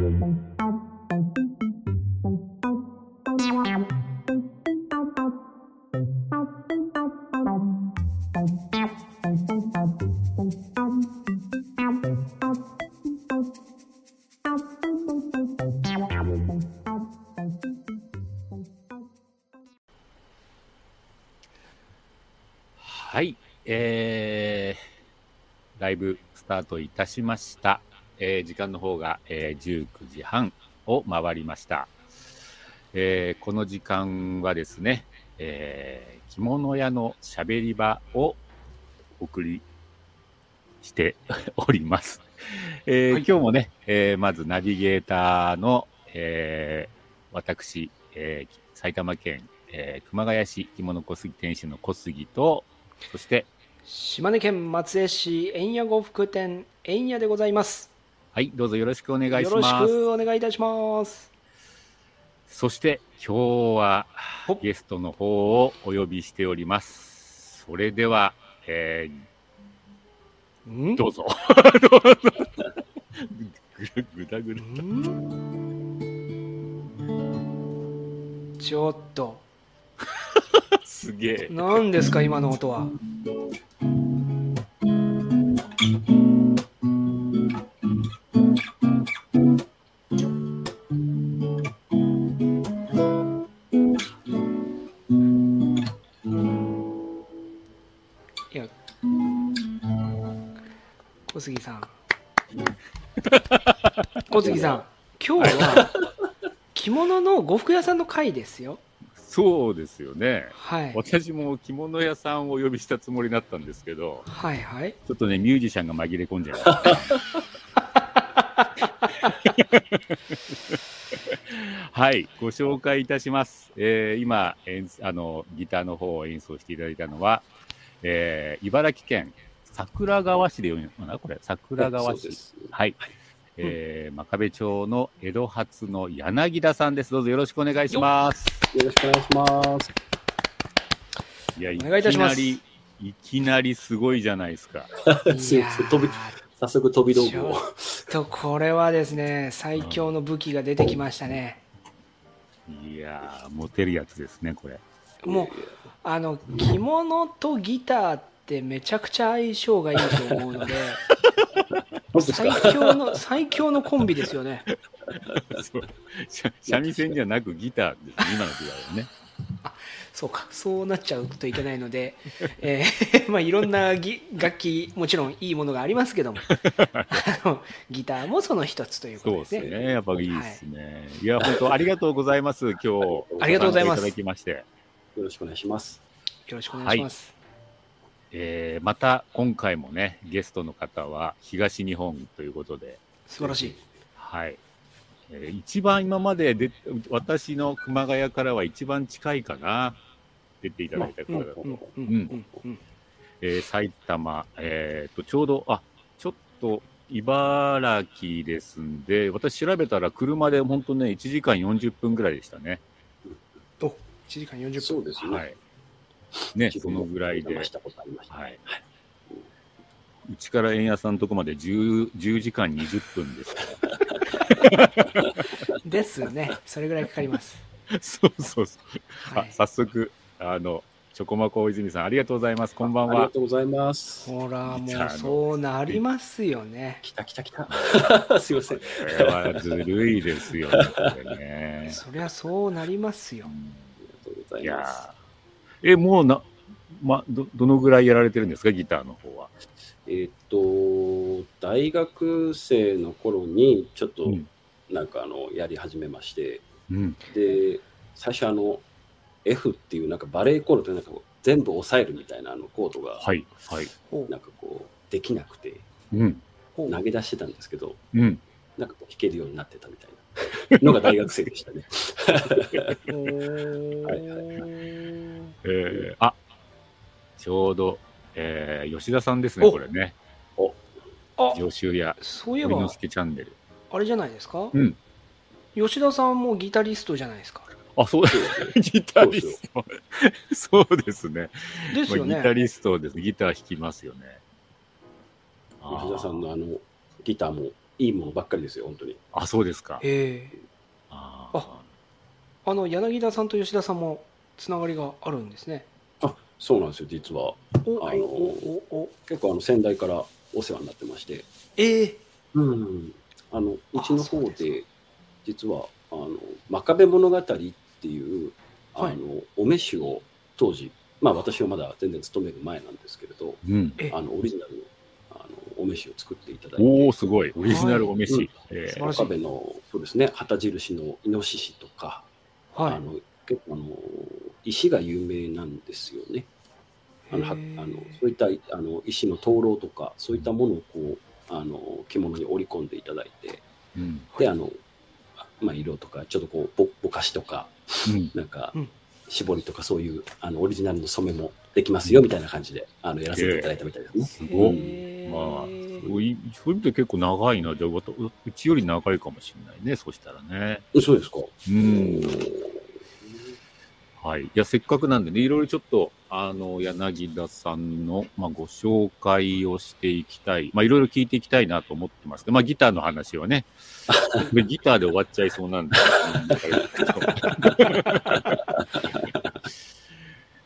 はい、えー、ライブスタートいたしました。えー時間の方が、えー19時半を回りました。えーこの時間はですね、えー着物屋のしゃべり場をお送りして おります。えーはい今日もね、えーまずナビゲーターの、えー私、えー埼玉県、えー熊谷市着物小杉店主の小杉と、そして、島根県松江市円谷呉服店円谷でございます。はい、どうぞよろしくお願いしよろします。くお願いいたします。そして、今日はほゲストの方をお呼びしております。それでは、えーん？どうぞ。ぐ ぐだぐだ。ん？ちょっと すげえ。何ですか今の音は小杉さん今日は着物の呉服屋さんの会ですよそうですよね。はい私も着物屋さんをお呼びしたつもりだったんですけど、はいはいちょっとね、ミュージシャンが紛れ込んじゃいました。はい、ご紹介いたします。えー今あの、ギターの方を演奏していただいたのは、えー茨城県桜川市で読むのかなこれ、桜川市。そうですはい。えー真壁町の江戸発の柳田さんです。どうぞよろしくお願いします。よろしくお願いします。いや、いお願いいたしますきなり、いきなりすごいじゃないですか。早速飛び道具を。とこれはですね最強の武器が出てきましたねいやー、モテるやつですね、これ。もうあの着物とギターってめちゃくちゃ相性がいいと思うので最か？強の最強のコンビですよね そうし三味線じゃなくギターですね、今の時代はね。そうかそうなっちゃうといけないので、えー まあ、いろんなぎ楽器もちろんいいものがありますけどもあのギターもその一つということそうでねですすね。やっぱいいですね。い、や、本当ありがとうございます。今日。ありがとうございますいただきまして。よろしくお願いします。よろしくお願いします、えーまた今回もね、ゲストの方は東日本ということで、素晴らしいはい。えー一番今までで、私の熊谷からは一番近いかな。出ていただいた方だと。うんうんうんうんえー埼玉、えーと、ちょうど、あ、ちょっと、茨城ですんで、私調べたら車で本当ね、1時間40分ぐらいでしたね。お1時間40分そうですね。はい。ね、そのぐらいでお邪魔。したことありました。はい。うちから円安さんのとこまで 10, 10時間20分ですか ですねそれぐらいかかりますら。そうそうそう。あはい早速、あの、チョコマコ大泉さん、ありがとうございます。こんばんありがは。とうございます。ほらもうそうなりますよね来た来た来た。すいません。これはずるいですよね、ね。そりゃそうなりますよありがとうございいます。え、もうな、ま、ど、どのぐらいやられてるんですか、ギターの方は？えーっと、大学生の頃にちょっとうんなんかあのやり始めまして、うん。で、最初あの F っていうなんかバレエコードってなんか全部押さえるみたいなあのコードがはい、はい。なんかこうできなくてうん。投げ出してたんですけど、うん。なんかこう弾けるようになってたみたいなのが大学生でしたね。おーはいえー、あ、ちょうど、えー、吉田さんですね、おこれね。あ上州屋、そういえば森之助チャンネル。あれじゃないですか、うん吉田さんもギタリストじゃないですかあ、そうギタリスト。そうですね。ですよねまあギタリストです。ギター弾きますよね。吉田さんのあのギターもいいものばっかりですよ、本当に。あ、そうですか。ええあああの柳田さんと吉田さんもつながりがあるんですね。あそうなんですよ、実は。おあのおおお。結構あの先代からお世話になってまして、ええ。うん、あのうちの方で実はあの真壁物語っていう、あのはい。お召しを当時、まあ、私はまだ全然勤める前なんですけれど、うん。えあのオリジナルのあのお召しを作っていただいて、おお、すごい。オリジナルお飯。はいえ真壁のそうですね旗印のイノシシとか、はい。あの結構あの石が有名なんですよね。あのはあのそういったあの石の灯籠とかそういったものをこうあの着物に織り込んでいただいてうん。であの、まあ、色とかちょっとこうぼぼかしとかうん。なんかうん絞りとかそういうあのオリジナルの染めもできますよみたいな感じであのやらせていただいたみたいですね。すごまあ、そういそういう意味で結構長いな。じゃあ、うちより長いかもしれないね。そしたらね。そうですか。うん。はい。いや、せっかくなんでね、いろいろちょっと、あの、柳田さんの、まあ、ご紹介をしていきたい。まあ、いろいろ聞いていきたいなと思ってますけど、まあ、ギターの話はね、で ギターで終わっちゃいそうなんで。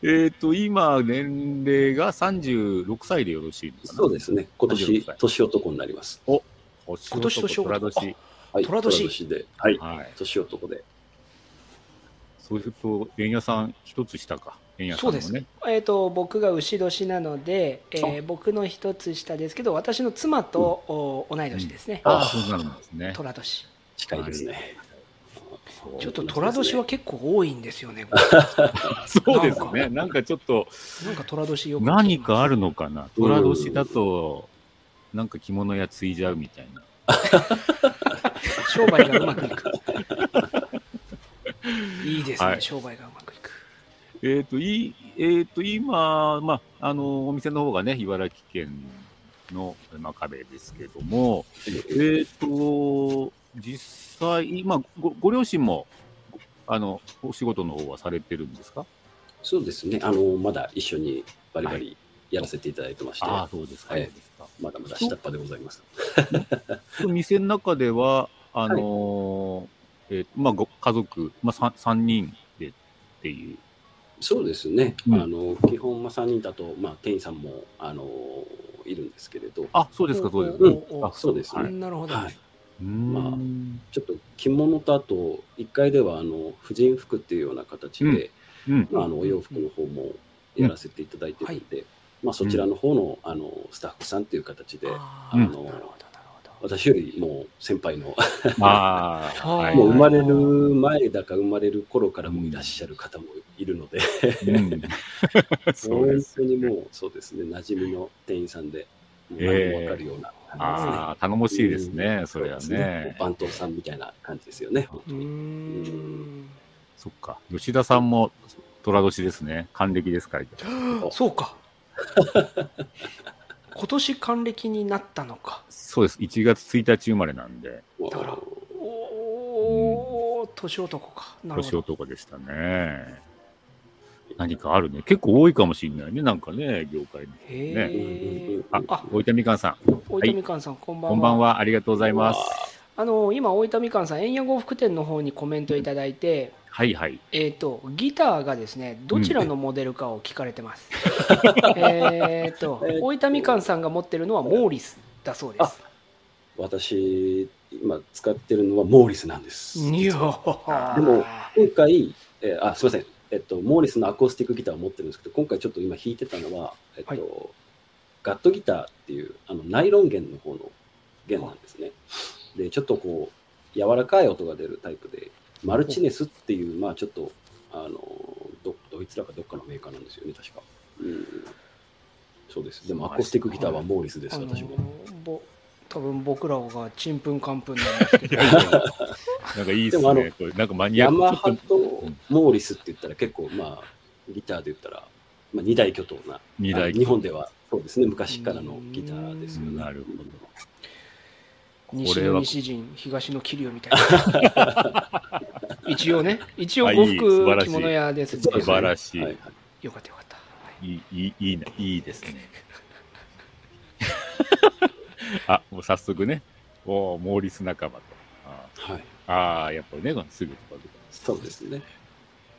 えっと、今、年齢が36歳でよろしいですかそうですね。今36年歳年男になります。星今年年男虎年。はい、虎年で。はい。はい。年男で。そうすると、円谷さん一つ下か。円谷さそうんです。えー、と僕が牛年なので、えー僕の一つ下ですけど私の妻と、お同い年ですね、ああ、そうなんですね。寅年近いですね。ちょっと寅年は結構多いんですよね そうですね。なんかちょっと、なんか寅年よ何かあるのかな？虎年だと、なんか着物屋継いじゃうみたいな。商売がうまくいくい。いですね、はい商売がうまくいく。えっ、と、いえっ、と、今、まあ、あの、お店の方がね、茨城県の真壁ですけども、えっ、と、実際、今ご、ご両親も、あの、お仕事の方はされてるんですか？そうですね。あの、まだ一緒にバリバリやらせていただいてまして、ああ、そうですか。はい。まだまだ下っ端でございます。店の中では、あのーえーまあ、ご家族、まあ、3, 三人でっていう。そうですね。うん。あの、基本、まあ、3人だと、まあ、店員さんも、あの、いるんですけれど、あ、そうですか、そうですか。あそう。ですね。はい。なるほど、はい。まあちょっと着物とあと、1階では、あの、婦人服っていうような形で、うん。まあ、あの、お洋服の方もやらせていただいてるので、まあ、そちらの方の、あの、スタッフさんっていう形で、あー私よりもう先輩の、ああ、ははいい。もう生まれる前だか生まれる頃からもいらっしゃる方もいるので、うん、そう本です。当にもうそうですね、馴染みの店員さんで、もう何もわかるような感ああ、頼もしいですね、それはじですね。ね。番頭さんみたいな感じですよね、本当うーに。んそっか。吉田さんも虎年ですね。還暦ですから。そうか 今年還暦になったのかそうです。1月1日生まれなんで、だからおお年男かなる年男でしたね。何かあるね。結構多いかもしれないね。なんかね、業界に。へねえああ、大分みかんさん、大分みかんさん、こんばんはこんばんは。ありがとうございます。あの今大分みかんさん円谷呉服店の方にコメントいただいてはいはい。えー、とギターがですねどちらのモデルかを聞かれてます、えっと大分みかんさんが持ってるのはモーリスだそうです私、今使ってるのはモーリスなんです。でーも、今回、えーあ、すみません。えっと、モーリスのアコースティックギターを持ってるんですけど、今回ちょっと今弾いてたのは、えっと、はいガットギターっていう、あの、ナイロン弦の方の弦なんですね。で、ちょっとこう、柔らかい音が出るタイプで、マルチネスっていう、まあちょっと、あの、どドイツらかどっかのメーカーなんですよね、確か。うん。そうです。でも、アコースティックギターはモーリスです、私も。ぼ多分僕らがちんぷんかんぷんなんですけどなんかいいっすでもあのね。これなんかマニアックヤマハととモーリスって言ったら結構、まあ、ギターで言ったら、まあ、二大巨頭な、二大あ日本ではそうですね、昔からのギターですよね。なるほど。西の西陣東の桐生みたいな 一応ね一応呉服着物屋です素晴らしいよかったよかった、はいいい、いい、いいね。いいですね。あ、もう早速ね。おお、モーリス仲間と。あはい。ーあー、やっぱね、すぐとかそうですね。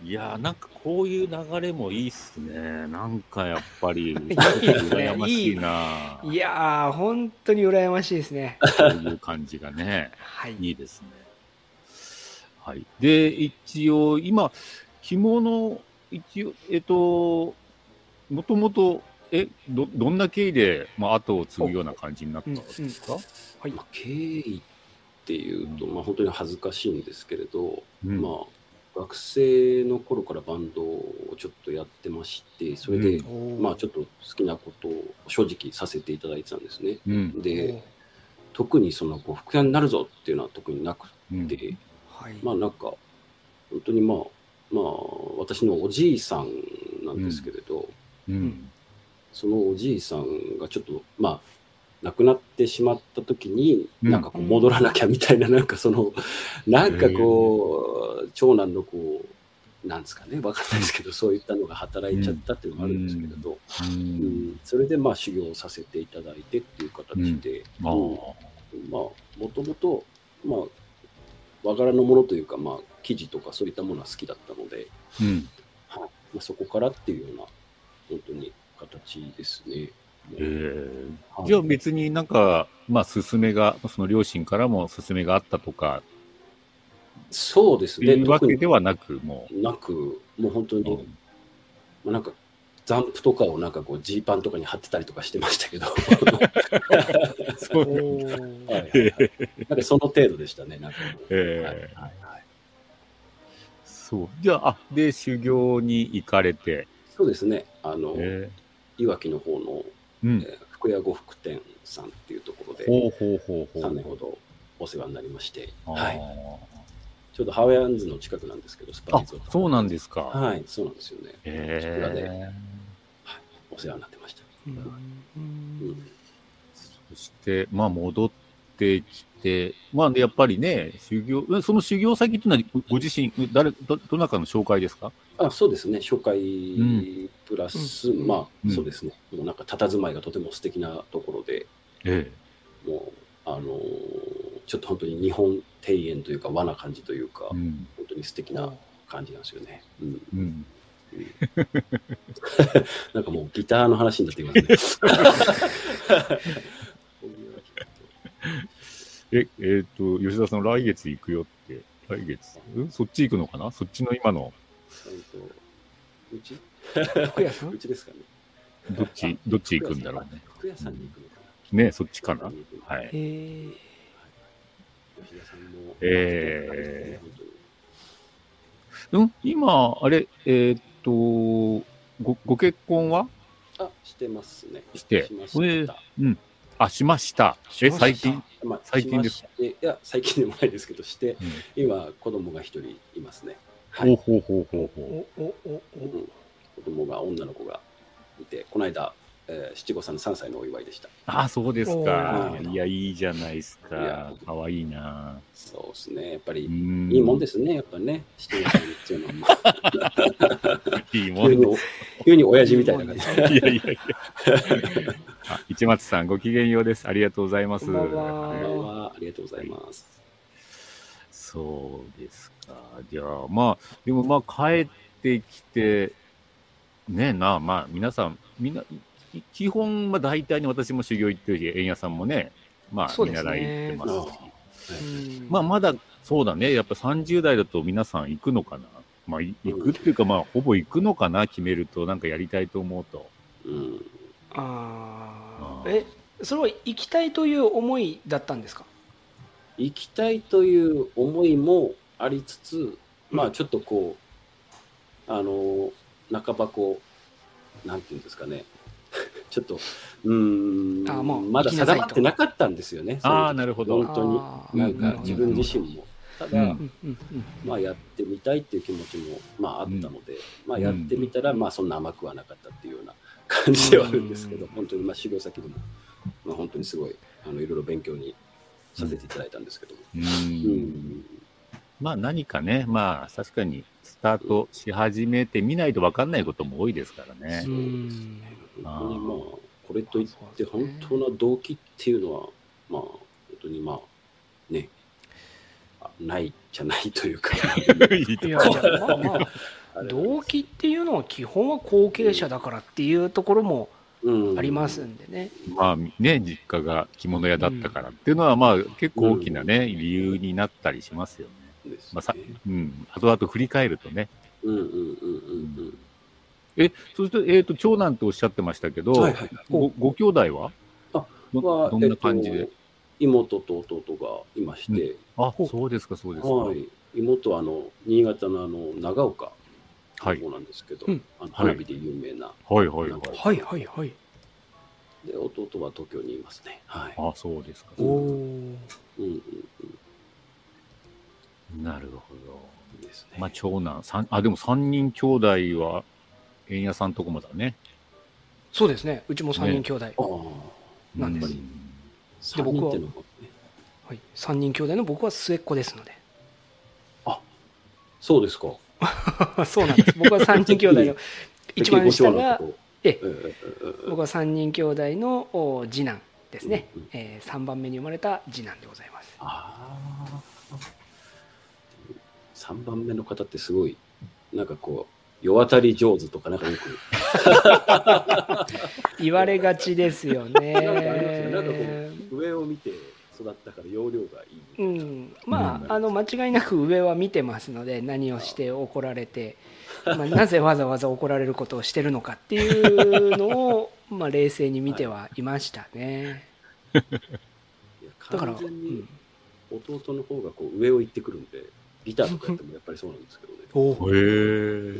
いやー、なんかこういう流れもいいっすね。なんかやっぱり、羨ましいな。いやー、本当に羨ましいですね。こういう感じがね、はい。いいですね。はい。で、一応、今、着物、一応、えっと、もともと、え、ど、どんな経緯で、まあ、後を継ぐような感じになったんですか？はいまあ、経緯っていうと、まあ、本当に恥ずかしいんですけれど、うんまあ、学生の頃からバンドをちょっとやってまして、それで、うんまあ、ちょっと好きなことを正直させていただいてたんですね。うん。で、特にその、こう、副屋になるぞっていうのは特になくうんて、はい。まあ、なんか、本当にまあ、まあ、私のおじいさんなんですけれど、うん。そのおじいさんがちょっと、まあ、亡くなってしまった時に、うん。なんかこう戻らなきゃみたいな、なんかその、なんかこう、長男のこう、なんですかね、わかんないですけど、そういったのが働いちゃったっていうのがあるんですけれど、ううん。ん。それでまあ修行させていただいてっていう形で、まあ、もともと、まあ、和柄のものというか、まあ、生地とかそういったものは好きだったので、うん。はい。まあ、そこからっていうような、本当に形ですね。えー。はい。じゃあ別になんか、まあ、勧めが、その両親からも勧めがあったとか、そうですね。いうわけではなく、もなく、もう本当う。に、まあ、なんか、ザンプとかをなんかこう、ジーパンとかに貼ってたりとかしてましたけど、そう。はいはいはいなんかその程度でしたね、なんか。はいはいはい。そう。じゃあ、あ、で、修行に行かれて、そうですね、あの、えいわきの方の、ー福屋呉服店さんっていうところで、ほうほうほうほう。3年ほどお世話になりまして、はい、ちょうどハワイアンズの近くなんですけど、スパあリゾート。そうなんですか。はい、そうなんですよね。えお世話になってました。うんうんそして、まあ、戻ってきて、まあ、でやっぱりね、修行、うんその修行先っていうのは、ご自身、誰、ど、どなたかの紹介ですか？あそうですね、紹介んプラス、うんまあ、うんそうですね、もうなんか佇まいがとても素敵なところで、えもう、あのーちょっと本当に日本庭園というか、和な感じというか、え。うん。本当に素敵な感じなんですよね。うん、うん。なんかもうギターの話になってきますね。え、えっ、と、吉田さん、来月行くよって、来月、うんそっち行くのかな？そっちの今の、えっとうち？服屋さん？うちですかね。どっち、どっち行くんだろうね。服屋さんに行くのかな。ね、そっちかな？ははい。えー吉田さんも。え本当にうん？今、あれ、えっ、とご、ご結婚は？あ、してますね。してしした。うん。あ、しました。最近？まあ最近です。かいや、最近でもないですけど、して、うん。今、子供が一人いますね。ほうほうほうほうほおおおおうん。子供が、女の子がいて、この間、えー七五三の3歳のお祝いでした。う。あ、そうですおかー。いや、いいじゃないですか。かわいいな。そうですね。やっぱり、うんいいもんですね、やっぱね。七五三っていうのは、いいもんで急に、急に親父みたいな感じす。いやいやいや。あ市松さん、ごきげんようです。ありがとうございます。こんばんはこんばはいんはありがとうございます。そうですか。じゃあ、まあ、でもまあ、帰ってきて、ねえな、まあ、皆さん、みんな、い基本、まあ、大体に私も修行行ってるし、円谷さんもね、まあ、そうですね見習い行ってますし。うんまあ、まだ、そうだね。やっぱ30代だと皆さん行くのかな？まあ、い行くっていうか、まあ、ほぼ行くのかな、決めると、なんかやりたいと思うと。うん。ああえそれは行きたいという思いだったんですか？行きたいという思いもありつつ、まあちょっとこう、あの、半ばこう、なんていうんですかね、ちょっと、うーん、あもうまだ定まってなかったんですよね。あーその時。なるほど。本当に。なんか自分自身も。ただ、うん。うんうんうん。まあやってみたいっていう気持ちも、まああったので、まあやってみたら、まあそんな甘くはなかったっていうような感じではあるんですけど、うん。本当にまあ修行先でも、まあ本当にすごい、あの、いろいろ勉強にさせていただいたんですけども。うん。うん。まあ、何かね、まあ、確かに、スタートし始めてみないと分かんないことも多いですからね。う。ん本当にまあ、これといって本当の動機っていうのは、まあ、本当にまあ、ね、あないじゃないというか、いやいやまあまああれ 動機っていうのは基本は後継者だからっていうところもうん。ありますんでね。まあね、実家が着物屋だったからっていうのは、まあ結構大きなね、理由になったりしますよね。ですね。まあさ、うん、後々振り返るとね。うんうんうんうんえ、そうすると、えっ、と、長男とおっしゃってましたけど、うん。はいはい。ごご兄弟は？あどはどんな感じで、えっと妹と弟がいまして、あ、そうですか、そうですか。はい、妹はあの新潟のあの長岡はいの方なんですけど、うんあの花火で有名な、はい、はい、はい。はいはいはい。で弟は東京にいますね。はい。あ、そうですか。おお。うんうんなるほど。うんですね。まあ、長男、三あ、でも三人兄弟は、円屋さんとこもだね。そうですね。うちも3人兄弟。ああ、なんですうん三人っていうのがね。はい、3人兄弟の僕は末っ子ですので。そうですか。そうなんです。僕は3人兄弟の 一番下がえ僕は3人兄弟のお次男ですねうんうん、えー、3番目に生まれた次男でございます。ああ。3番目の方ってすごい、なんかこう、世渡り上手とかなんかよく、言われがちですよね。なんかありますよなんかこう、上を見て育ったから容量がいい。うん、まうん。あ、あの間違いなく上は見てますので何をして怒られて、まあ、なぜわざわざ怒られることをしてるのかっていうのを、まあ、冷静に見てはいましたね。だから、うん、弟の方がこう上を行ってくるんで、ギターとかやってもやっぱりそうなんですけどね。おへ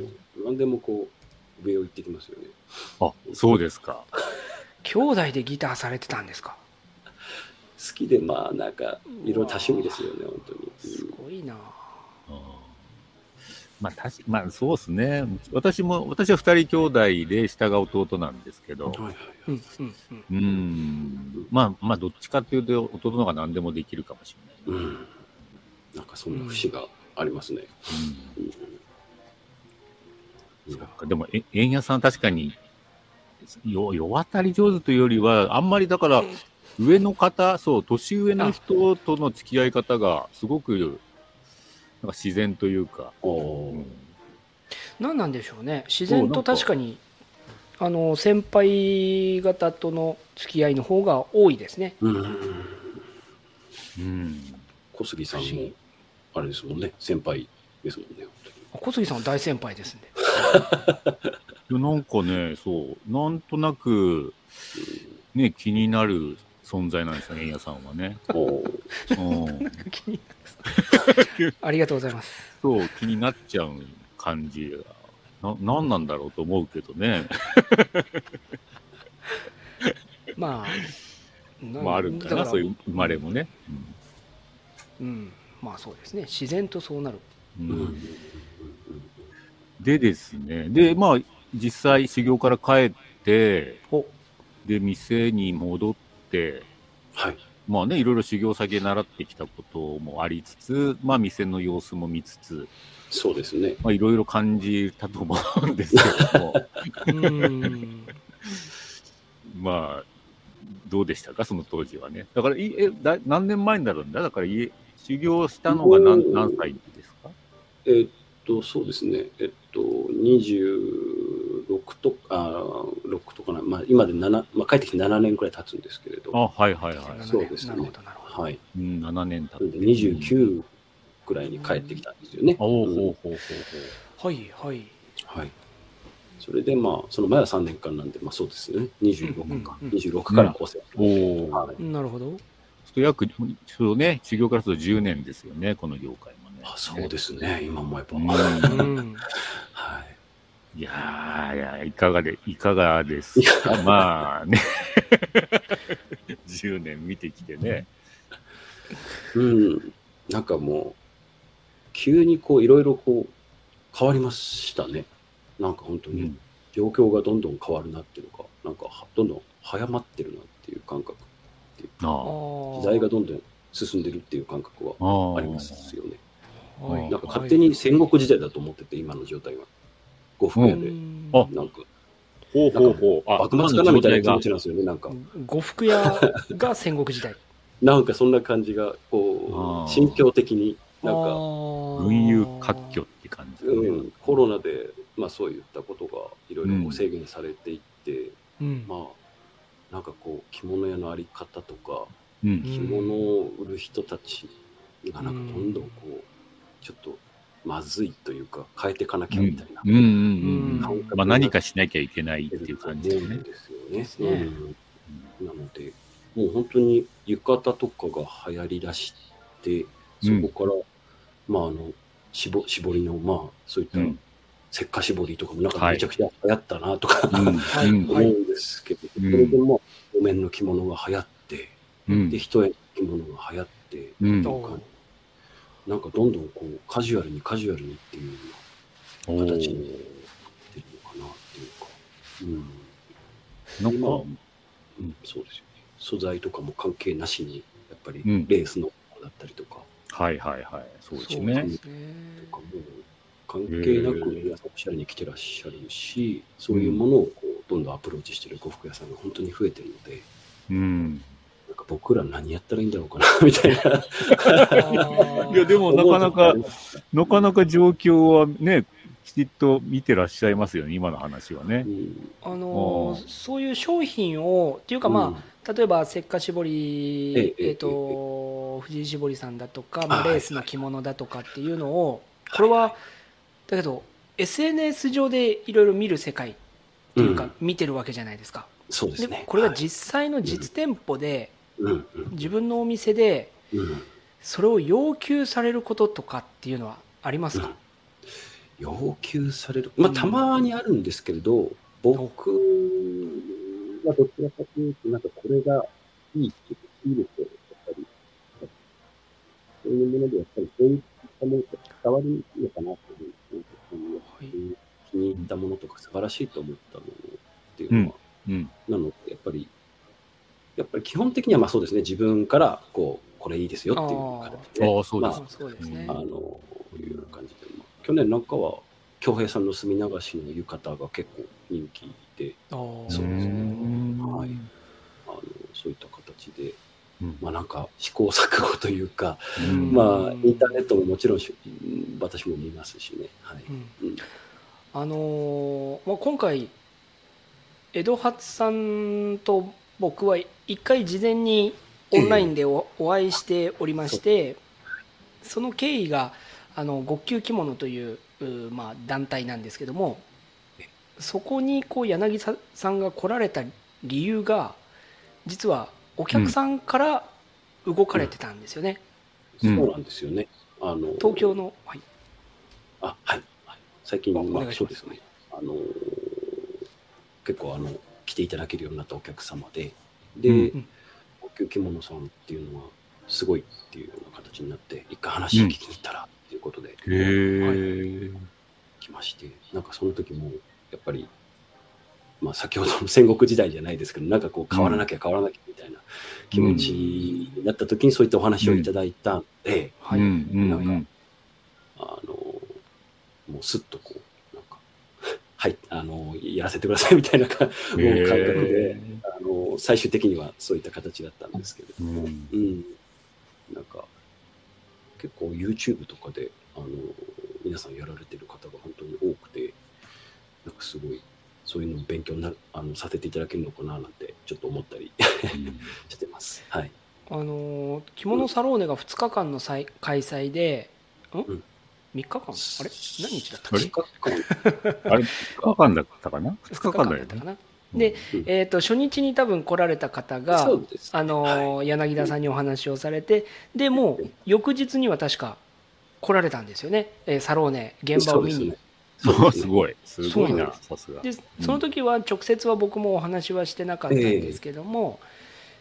え。何でもこう、上を行ってきますよね。あ、そうですか。兄弟でギターされてたんですか？好きで、まあなんか、いろいろ多趣味ですよね、本当に。すごいなあーまあ、たし、まあ、そうですね。私も、私は二人兄弟で、下が弟なんですけど、はいはいうんうんうんうん。まあ、まあ、どっちかっていうと、弟の方が何でもできるかもしれない。うん。なんかそんな節がありますね。うん。うん。そっか。でも、え円屋さん確かに、よ、世渡り上手というよりは、あんまりだから、上の方、そう、年上の人との付き合い方が、すごく、なんか自然というか、何なんでしょうね。自然と確かにあの先輩方との付き合いの方が多いですね。うん。うん。小杉さんもあれですもんね、先輩ですもんね。小杉さんは大先輩ですんで いやなんかね、そう、なんとなく、ね、気になる存在なんですよね、円屋さんはね。おー。うん、気になる。ありがとうございます。そう、気になっちゃう感じが、な、なんなんだろうと思うけどね。まあなまあ、あるんだな、からそういう生まれもね。うんまあそうですね。自然とそうなる。うん。でですね、で、まあ、実際修行から帰って、お。で、店に戻って、はい。まあね、いろいろ修行先で習ってきたこともありつつ、まあ店の様子も見つつ、そうですね。まあいろいろ感じたと思うんですけども、うん。まあ、どうでしたか、その当時はね。だから、いえだ何年前になるんだ？だから、家、修行したのがお何ー何歳ですか？えーっと、そうですね。えっと、26とか、あー6とかな、まあ今で7、まあ帰ってきて7年くらい経つんですけれど、あ、はいはいはい。7年そうですねなるほどなるほどはい。うん、7年経って。なんで29くらいに帰ってきたんですよね。おお、うんほうほうほうはいはいはい。それでまあ、その前は3年間なんで、まあそうですね。26か。うんうんうん26からお世話ほう。おお。はいなるほどと約、そうね、修行からすると10年ですよね、この業界もね。あそうですね。今もやっぱ。うんうんはい。いやーいや、いかがで、いかがですかまあね。10年見てきてね。うん。なんかもう、急にこう、いろいろこう、変わりましたね。なんか本当にうん、状況がどんどん変わるなっていうのが、なんかはどんどん早まってるなっていう感覚。ああ。あ時代がどんどん進んでるっていう感覚はありますよね。はい。なんか勝手に戦国時代だと思ってて、今の状態は。呉服屋で。うん。あ。なんか、ほうほうほう。あ幕末かなみたいな気が持ちなんですよね、なんか。呉服屋が戦国時代。なんかそんな感じが、こう、心境的に、なんか、群雄割拠って感じ。うん、コロナで、まあそういったことがいろいろ制限されていって、うん。まあ、なんかこう、着物屋のあり方とか、うん。着物を売る人たちがなんかどんどんこう、ちょっとまずいというか、変えていかなきゃみたいな。うんうんうん感覚まあ何かしなきゃいけないっていう感感じ。ですよね。ですねうんなので、もう本当に浴衣とかが流行りだして、そこから、まああの、絞絞りの、まあそういったうん石化絞りとかもなんかはい。めちゃくちゃ流行ったなとか、うん。はい。うん思うんですけど、そうんれでまあ、お面の着物が流行って、うん。で、一重の着物が流行って、うん。とかなんかどんどんこうカジュアルにカジュアルにっていうような形になってるのかなっていうか、うん、なんか、うん、そうですよね。素材とかも関係なしに、やっぱりうん。レースのだったりとか、はいはいはい。そうですそうね。ですね。とかも関係なく皆さんおしゃれに来てらっしゃるし、そういうものをこうどんどんアプローチしてる呉服屋さんが本当に増えてるので、うん。なんか僕ら何やったらいいんだろうかな みたいな。いやでもなかなかなかなか状況はね、きちっと見てらっしゃいますよね、今の話はね。う。ん。あのーそういう商品をっていうかまあ、例えば石化絞り、えええっと藤井絞りさんだとか、まあ、あレースの着物だとかっていうのをこれはだけど SNS 上でいろいろ見る世界っていうかうん見てるわけじゃないですか。でそうですね。これが実際の実店舗で自分のお店でうんそれを要求されることとかっていうのはありますか、要求される、まあ、たまにあるんですけれど、僕はどちらかというと、なんかこれがいいっていいですよ、やっぱり。そういうもので、やっぱりそういったものと伝わるのかなと思うんですよね。気に入ったものとか素晴らしいと思ったものっていうのは、うん。なので、やっぱり、やっぱり基本的にはまあそうですね、自分からこう、これいいですよっていう形で、ああ、そうですまあ。そうですね、あの、いうような感じで、まあ、去年なんかは、京平さんの墨流しの浴衣が結構人気で、そうですね。ん。はい。あのそういった形で、うんまあなんか試行錯誤というか、うん。まあインターネットももちろん私も見ますしね。はい。うん。うん。あのーまあ、今回江戸初さんと僕は一回事前にオンラインでおお会いしておりましてその経緯があの極級着物といううまあ、団体なんですけどもそこにこう柳ささんが来られた理由が実はお客さんから動かれてたんですよね、うん。そうなんですよね。あの東京の、はい、あはい。はい。最近あおま願いします。あそうですね。あの結構あの来ていただけるようになったお客様で、で、うん。高級着物さんっていうのはすごいっていうような形になって、一回話聞きに行ったらっていうことで、へえ。来まして、なんかその時も、やっぱり、まあ先ほどの 戦国時代じゃないですけど、なんかこう変わらなきゃ変わらなきゃみたいな気持ちになった時にそういったお話をいただいたん。で、はい。なうんんあの、もうすっとこう、なんか、はい、あの、やらせてくださいみたいなかもう感覚で、あの、最終的にはそういった形だったんですけれど。も、うん。うん。なんか、結構 YouTube とかで、あの、皆さんやられてる方が本当に多くて、なんかすごい、そういうのを勉強になるあのさせていただけるのかななんて、ちょっと思ったり してます。はい。あのー着物サローネが2日間の再開催で、ん、ん ?3 日間？あれ？何日だったっあれけあれ、2日間だったかな ?2 日間だ。ったかな。で、うん。えー、と初日に多分来られた方がそうです、あのー柳田さんにお話をされてでもう翌日には確か来られたんですよね、えーサローネ現場を見に。そうですごい。すごいなさすが。でその時は直接は僕もお話はしてなかったんですけども、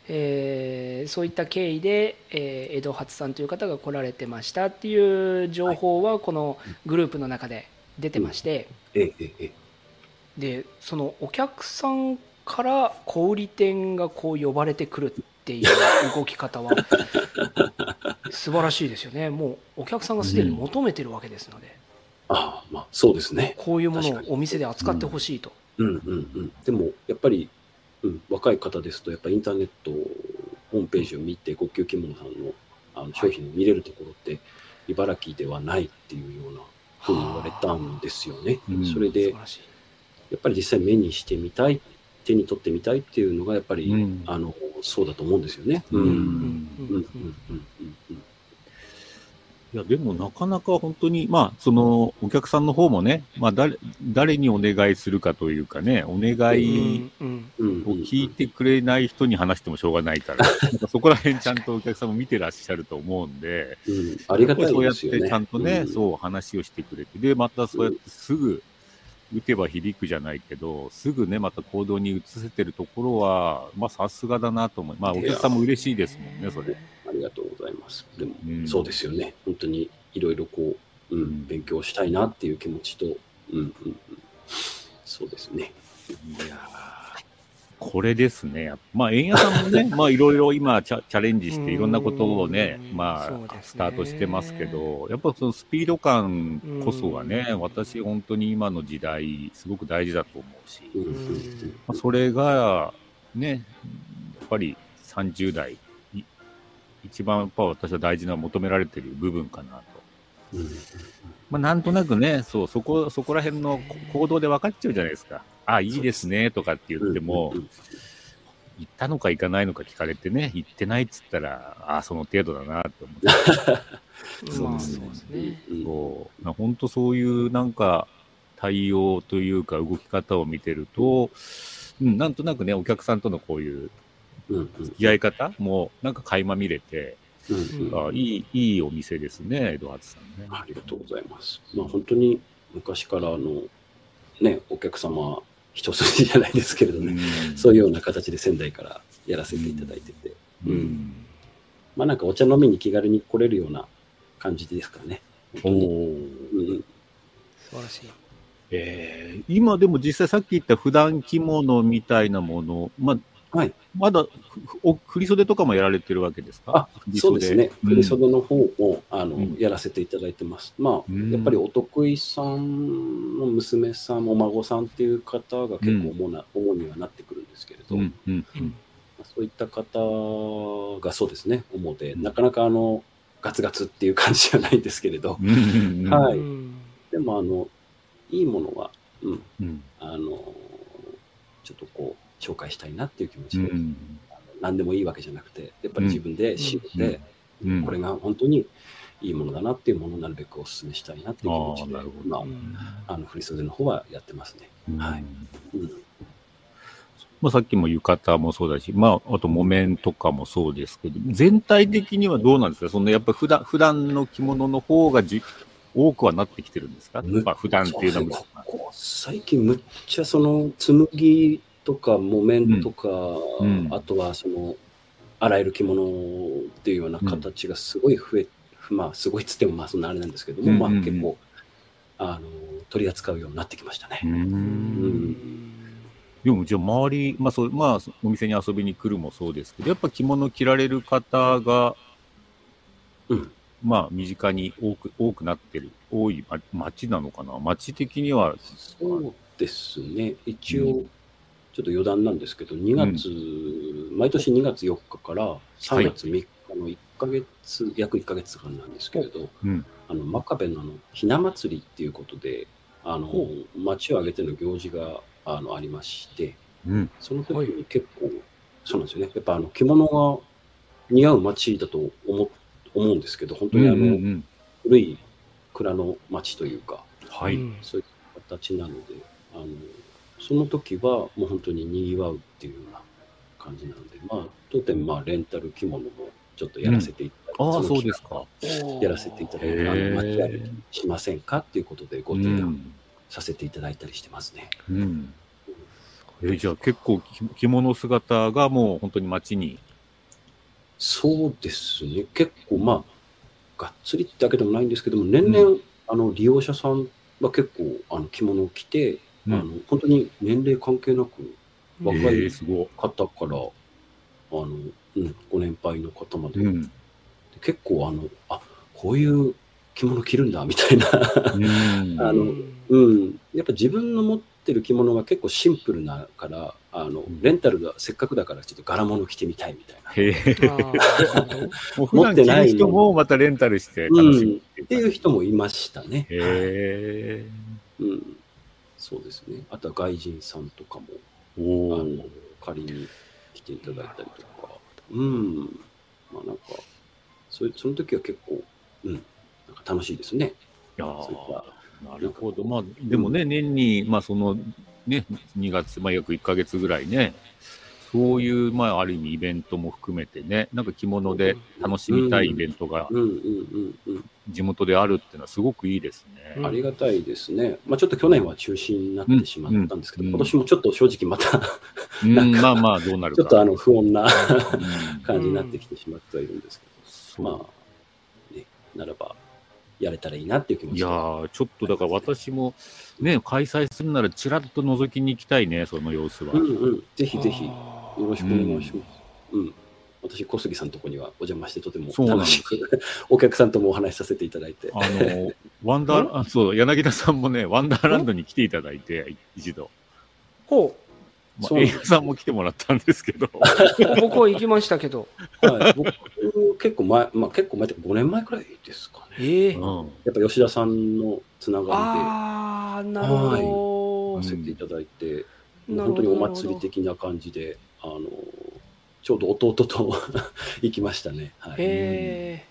えーそういった経緯で、えー江戸初さんという方が来られてましたっていう情報はこのグループの中で出てまして、ええ、ええ、ええ。でそのお客さんから小売店がこう呼ばれてくるっていう動き方は 素晴らしいですよね。もうお客さんがすでに求めてるわけですので、ああ、まあ、そうですね。こういうものをお店で扱ってほしいと、うんうん。うん。でも、やっぱり、うん、若い方ですと、やっぱりインターネットホームページを見て、国級着物さんのあの商品を見れるところって、茨城ではないっていうようなふうに言われたんですよね。うんそれで、やっぱり実際目にしてみたい、手に取ってみたいっていうのが、やっぱり、うん。あのそうだと思うんですよね。うん。うん。うん。うん。うん。うんいや、でもなかなか本当に、まあ、その、お客さんの方もね、まあ、誰、誰にお願いするかというかね、お願いを聞いてくれない人に話してもしょうがないから、なんかそこら辺ちゃんとお客さんも見てらっしゃると思うんで、うんありがたいそうやっですよね。てちゃんとね、うんそう話をしてくれて、で、またそうやってすぐ、打てば響くじゃないけど、すぐね、また行動に移せてるところは、まあ、さすがだなと思い、まあ、お客さんも嬉しいですもんね、それ。ありがとうございます。でも、うんそうですよね。本当にいろいろこう、うんうん勉強したいなっていう気持ちと、うんうんうん、そうですね。いやーこれですね。まあ、円屋さんもね、まあ、いろいろ今チャ、チャレンジして、いろんなことをねう、んまあ、ねスタートしてますけど、やっぱそのスピード感こそがね、私、本当に今の時代、すごく大事だと思うし、うまあ、それが、ね、やっぱり30代、い一番やっぱ私は大事な求められてる部分かなと。まあ、なんとなくね、そう、そこ、そこら辺の行動で分かっちゃうじゃないですか。あ、いいですね、とかって言っても、行ったのか行かないのか聞かれてね、行ってないっつったら、ああ、その程度だなって思って。ま あそうですねそう。本当そういうなんか対応というか動き方を見てると、うん、なんとなくね、お客さんとのこういう付き合い方もなんか垣間見れて、うんうんあいい、いいお店ですね、江戸初さんね。ありがとうございます。まあ本当に昔からあの、ね、お客様一筋じゃないですけれどね、うん。そういうような形で仙台からやらせていただいてて、ううん。ん。まあなんかお茶飲みに気軽に来れるような感じですかね。お本当に。ーうん。素晴らしい。えー今でも実際さっき言った普段着物みたいなもの、まあ、はい。まだふお振り袖とかもやられてるわけですか？そうですね。うん。振り袖の方も、あの、うん。やらせていただいてます。まあ、うん。やっぱりお得意さんの娘さん、お孫さんっていう方が結構主な、主にはなってくるんですけれど、うんうんううんんそういった方がそうですね、主で、なかなかあの、ガツガツっていう感じじゃないんですけれど、うんうんうん。はい。うん。でもあの、いいものは、うん、うん。あの、ちょっとこう、紹介したいなっていう気持ちで、うん。何でもいいわけじゃなくて、やっぱり自分で知って、うん。これが本当にいいものだなっていうものをなるべくお勧めしたいなっていう気持ちであの振り袖の方はやってますね。はい。うん。まあ、さっきも浴衣もそうだし、まあ、あと木綿とかもそうですけど、全体的にはどうなんですか？そのやっぱ普段、普段の着物の方がじ多くはなってきてるんですか？むまあ、普段っていうのはそうここ最近むっちゃその紬とか木綿とか、うん。あとはその洗える着物っていうような形がすごい増え、まあすごいっつってもまあそんなあれなんですけども、うんうんうん。まあ結構あの取り扱うようになってきましたね。う。うん。ん。でも、じゃあ、周り、まあ、そう、まあ、お店に遊びに来るもそうですけど、やっぱ着物着られる方が、うん。まあ、身近に多く、多くなってる、多いま街なのかな？街的には、そうですね、一応、うちょっと余談なんですけど、2月、毎年2月4日から3月3日の1ヶ月、約1ヶ月間なんですけれど、うん。あの真壁のあのひな祭りっていうことで、あのほ町を挙げての行事があのありまして、うん。その時に結構、そうなんですよね、やっぱあの着物が似合う町だと思思うんですけど、本当にあの、うんうんうん古い蔵の町というか、はい。うんそういう形なので、あのその時はもう本当に賑わうっていうような感じなので、まあ、当店、まあ、レンタル着物もちょっとやらせていただいて、ああ、のそうですか。やらせていただいて、あの街歩きしませんかっていうことでご提案うん。させていただいたりしてますね。うん。えじゃあ結構着着物姿がもう本当に街に。そうですね、結構まあ、がっつりってわけでもないんですけども、年々、あの利用者さんは結構あの着物を着て、うんあの本当に年齢関係なく、若い方から、あの、うん、ご年配の方まで、い。うん。結構あの、あ、こういう着物着るんだ、みたいな。うん あのうん、やっぱ自分の持っってる着物が結構シンプルなから、あのんレンタルがせっかくだからちょっと柄物着てみたいみたいな。へえ。あーなるほどもう普段着る人もまたレンタルして楽しむっていうっていう人もいましたね。へえ。うん、そうですね。あとは外人さんとかもあの。借りに来ていただいたりとか。うん。まあなんか、それその時は結構、うん、なんか楽しいですね。いやなるほど。まあ、でもね、年に、まあ、その、ね、2月、まあ、約1ヶ月ぐらいね、そういう、まあ、ある意味イベントも含めてね、なんか着物で楽しみたいイベントがうんうんうんうん。地元であるっていうのはすごくいいですね。うんありがたいですね。まあちょっと去年は中止になってしまったんですけど、うん今年もちょっと正直またうん、まあまあ、どうなるか。ちょっとあの不穏なうん感じになってきてしまってはいるんですけど、まあ、ね、ならばやれたらいいなっていう気持ちいやー、ちょっとだから私もね、開催するならちらっと覗きに行きたいね、その様子は。うんうん、ぜひぜひよろしくお願いします。うん。私、小杉さんのとこにはお邪魔してとても楽しく、お客さんともお話しさせていただいて。あの、ワンダー、あそう、柳田さんもね、ワンダーランドに来ていただいて、一度。ほまあ、そう。なんです映画さんも来てもらったんですけど、う 僕は行きましたけど。はい、僕、結構前、まあ結構前って5年前くらいですかね。ええ。うん、やっぱ吉田さんのつながああ、なるほど。りでさせていただいて、うん本当にお祭り的な感じで、あの、ちょうど弟と 行きましたね。はい。え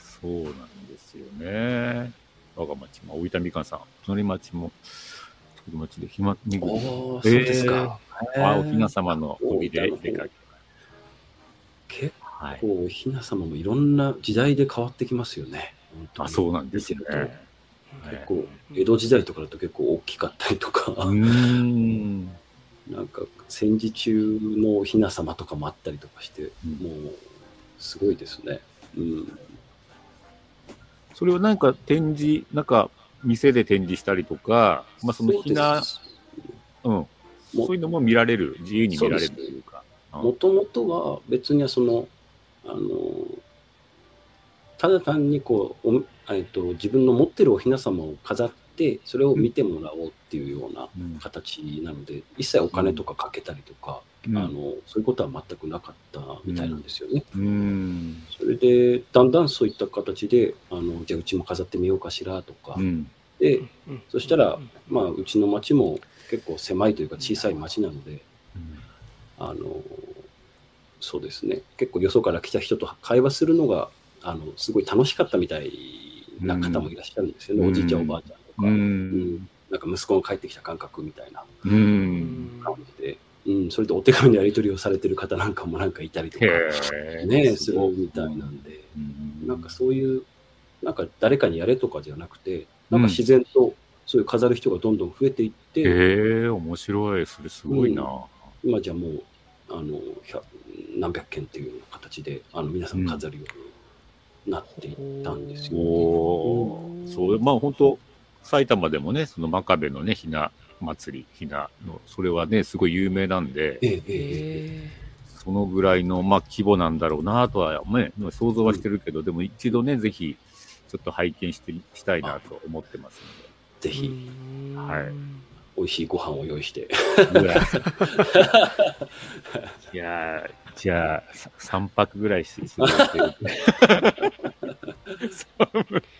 そうなんですよね。我が町も、大分みかんさん、隣町も、隣町でひま、にぐり。そうですか。あ、おひな様の帯で出かけ結はい。構、おひな様もいろんな時代で変わってきますよね。あ、そうなんですよね。と結構、江戸時代とかだと結構大きかったりとか、うーん。なんか戦時中のおひな様とかもあったりとかして、うんもう、すごいですね。うん。それをなんか展示、なんか店で展示したりとか、まあそのひな、うん、もそういうのも見られる、自由に見られるというか。もともとは別にはその、あの、ただ単にこう、おえっと、自分の持ってるおひな様を飾って、それを見てもらおうっていうようなうん。形なので、一切お金とかかけたりとか、うん。あのそういうことは全くなかったみたいなんですよね。うん。それで、だんだんそういった形で、あのじゃあうちも飾ってみようかしらとか、うん。で、うんそしたら、まあ、うちの町も結構狭いというか小さい町なので、あのそうですね、結構よそから来た人と会話するのが、あのすごい楽しかったみたいな方もいらっしゃるんですよね、うん。おじいちゃん、おばあちゃん。とか、ううんん。なんか息子が帰ってきた感覚みたいなう。うんん感じで、うん、それでお手紙のやり取りをされてる方なんかもなんかいたりとか。ね、するみたいなんで、うんなんかそういう、なんか誰かにやれとかじゃなくて、なんか自然とそういう飾る人がどんどん増えていって、へえ、面白い。それすごいな。今じゃもうあの百何百件っていうような形であの皆さん飾るようになっていったんですよ、ねおーそう、まあ本当、埼玉でもね、その真壁のね、ひな祭り、ひなの、それはね、すごい有名なんで、そのぐらいの、まあ、規模なんだろうなとは、ね、想像はしてるけど、でも一度ね、ぜひ、ちょっと拝見してしたいなと思ってますぜひ。はい美味しいご飯を用意していやー じゃあ、さ3泊ぐらいしてる。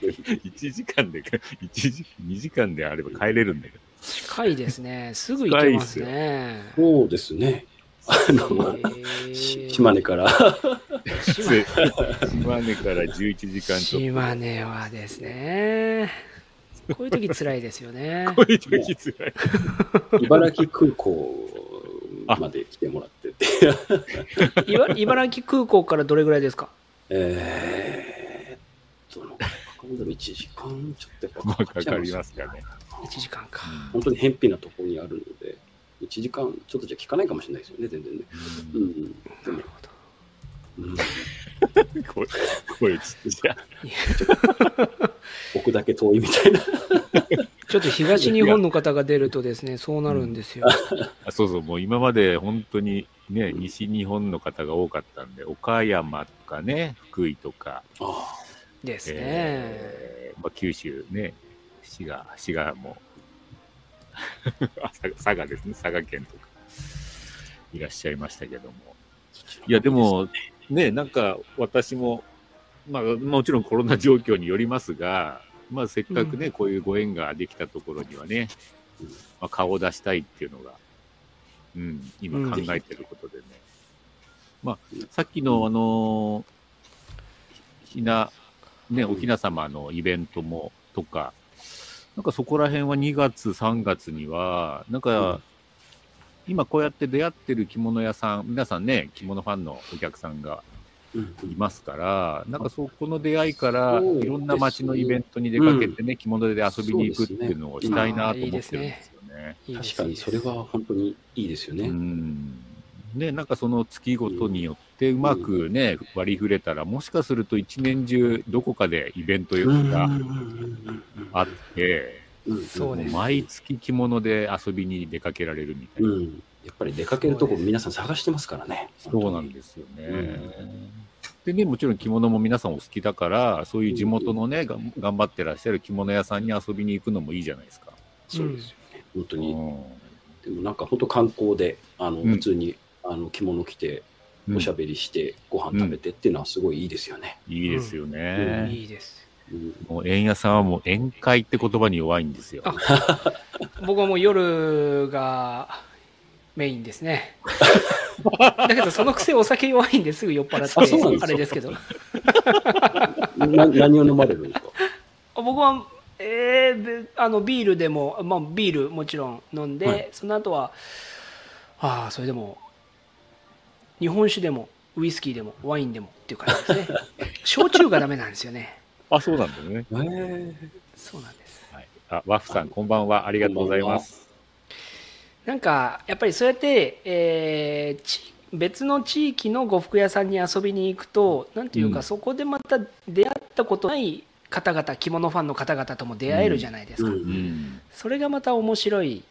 1時間で、一時、2時間であれば帰れるんだけど。近いですね。すぐ行けますね。そうですねあの島根から島根から11時間ちょっ島根はですね。こういう時辛いですよね。と。こういう時つらい。茨城空港まで来てもらってて 茨茨城空港からどれぐらいですか？えーどのかかるんだろう1時間ちょっとかかっちゃいますますかね。1時間か。本当に偏僻なところにあるので1時間ちょっとじゃ効かないかもしれないですよね全然ねううんんでもなるほど。うん声、声ちっちゃい。僕だけ遠いみたいな。ちょっと東日本の方が出るとですね、そうなるんですよ。あそうそう、もう今まで本当にね、西日本の方が多かったんで、岡山とかね、福井とか、あですね。えーまあ、九州ね、滋賀、滋賀も、あ 佐賀佐賀ですね、佐賀県とか、いらっしゃいましたけども。いや、でも、ね、なんか私も、まあ、もちろんコロナ状況によりますが、まあ、せっかくね、うん。こういうご縁ができたところにはね、うんまあ、顔を出したいっていうのが、うん、今考えてることでね。まあ、さっきの、あのひな、ね、おひな様のイベントも、とか、なんかそこら辺は2月、3月には、なんか、今こうやって出会ってる着物屋さん、皆さんね、着物ファンのお客さんがうん。いますから、なんかそこの出会いから、いろんな街のイベントに出かけてね、着物で遊びに行くっていうのをしたいなと思ってるんですよね。いいです確かにそれは本当にいいですよね。うん。ね、なんかその月ごとによってうまくね、割り振れたら、もしかすると一年中どこかでイベントがあって、うんそうです毎月着物で遊びに出かけられるみたいな。うん、やっぱり出かけるとこ皆さん探してますからね。そうなんですよね。うんでね、もちろん着物も皆さんお好きだから、そういう地元のね、がん頑張ってらっしゃる着物屋さんに遊びに行くのもいいじゃないですか。そうですよね。本当に。うんでもなんか本当観光で、あの、うん普通にあの着物着て、おしゃべりして、ご飯食べてっていうのはすごいいいですよね。いいですよね。いいです。うんもう、円屋さんはもう宴会って言葉に弱いんですよ。あ僕はもう夜がメインですね。だけどそのくせお酒弱いんですぐ酔っ払ってあれですけど。な何を飲まれるんですか？僕は、えーであのビールでも、まあ、ビールもちろん飲んで、はいその後はああそれでも日本酒でもウイスキーでもワインでもっていう感じですね 焼酎がダメなんですよねあ、そうなんだね。えーそうなんですはい、あ、ワッフさん、こんばんは。ありがとうございます。なんかやっぱりそうやって、えーち別の地域の呉服屋さんに遊びに行くとなんていうか、うんそこでまた出会ったことない方々着物ファンの方々とも出会えるじゃないですか、うんうん。それがまた面白い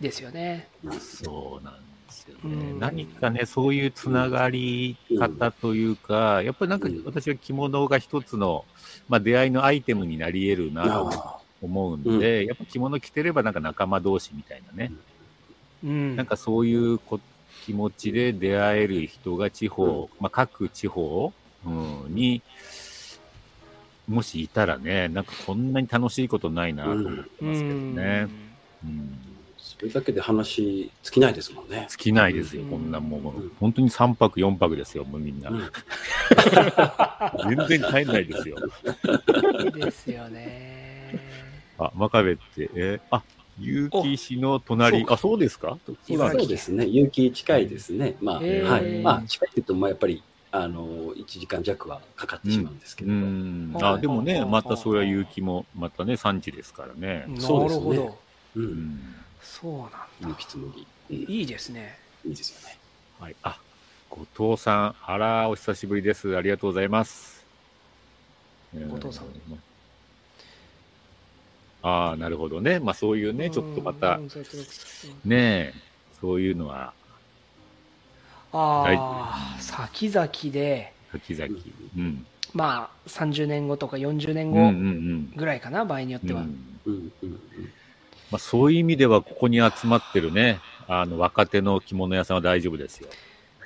ですよね。そうなんですよね。うん何かね、そういうつながり方というか、やっぱりなんかうん私は着物が一つの、まあ、出会いのアイテムになり得るなとあ思うんで、やっぱ着物着てればなんか仲間同士みたいなね、うん。なんかそういうこ気持ちで出会える人が地方、まあ、各地方、うん、に、もしいたらね、なんかこんなに楽しいことないなと思ってますけどね。うんそれだけで話尽きないですもんね。尽きないですよ、うんこんなもううん、本当に3泊、4泊ですよ、もうみんな。うん 全然帰んないですよ。ですよね。あ、真壁って、えーあ、結城市の隣、あ、そうですか？そうですね。有機近いですね。まあ、はい。まあ、近いって言っても、まあやっぱり、あの、1時間弱はかかってしまうんですけど。ん。はいあ、でもね、はいまたそれは結城も、またね、産地ですからね。なるそうですねほど。う。うんん。そうなん有だ。機紬。うんいいですね。いいですよね。はい。あ、後藤さん、あら、お久しぶりです。ありがとうございます。後藤さんえーああ、なるほどね。まあそういうね、ちょっとまたねえ、そういうのは、ああ、先々で、先々。うん。まあ、30年後とか40年うんうんう後ん。ぐらいかな、場合によっては。うんうんうんうん。まあ、そういう意味では、ここに集まってるね、あの、若手の着物屋さんは大丈夫ですよ。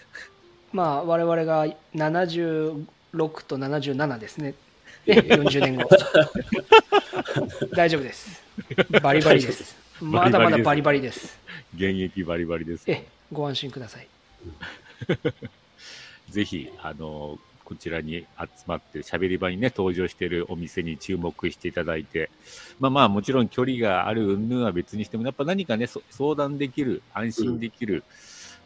まあ、我々が76と77ですね。ね40年後。大丈夫です。バリバリです。まだまだバリバリです。現役バリバリですえ、ご安心ください。ぜひ、あの、こちらに集まって、喋り場にね、登場しているお店に注目していただいて、まあまあ、もちろん距離がある云々は別にしても、やっぱ何かね、そ相談できる、安心できる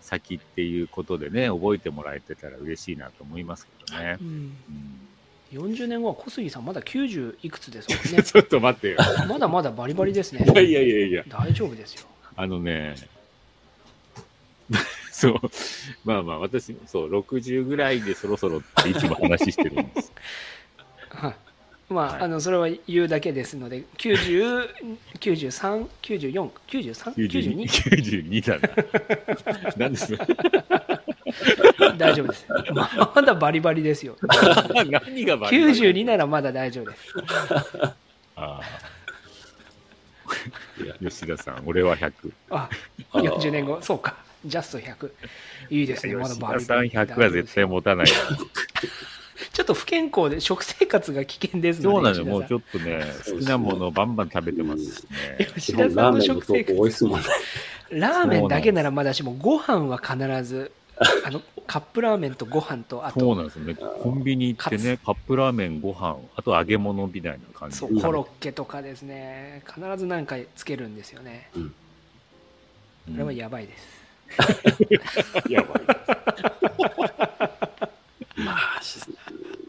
先っていうことでね、覚えてもらえてたら嬉しいなと思いますけどねう。ん、うん40年後は小杉さんまだ90いくつですもんね。ちょっと待ってよ。まだまだバリバリですね。いやいやいやいや。大丈夫ですよ。あのね、そう、まあまあ、私、そう、60ぐらいでそろそろっていつも話してるんです。はい。まあ、はいあのそれは言うだけですので、90、93、94、93、92 92、92だな。なんです？大丈夫です。ままだバリバリですよ。何がバリバリ？92ならまだ大丈夫です。あいや、吉田さん、俺は100。あ、あー40年後、そうか。ジャスト100。いいですね、まだ吉バリ田さんバリ100は絶対持たない。ちょっと不健康で、食生活が危険ですそうなのよ、もうちょっとね、好きなものをバンバン食べてますしね。吉基田さんの本ラーメンの食生活。ラーメンだけならまだしも、ご飯は必ず、あの、カップラーメンとご飯と、あと、そうなんですよね。コンビニ行ってね、カップラーメン、ご飯、あと揚げ物みたいな感じでそう、コロッケとかですね、必ず何かつけるんですよね。うんこれはやばいです。やばい。まあ、し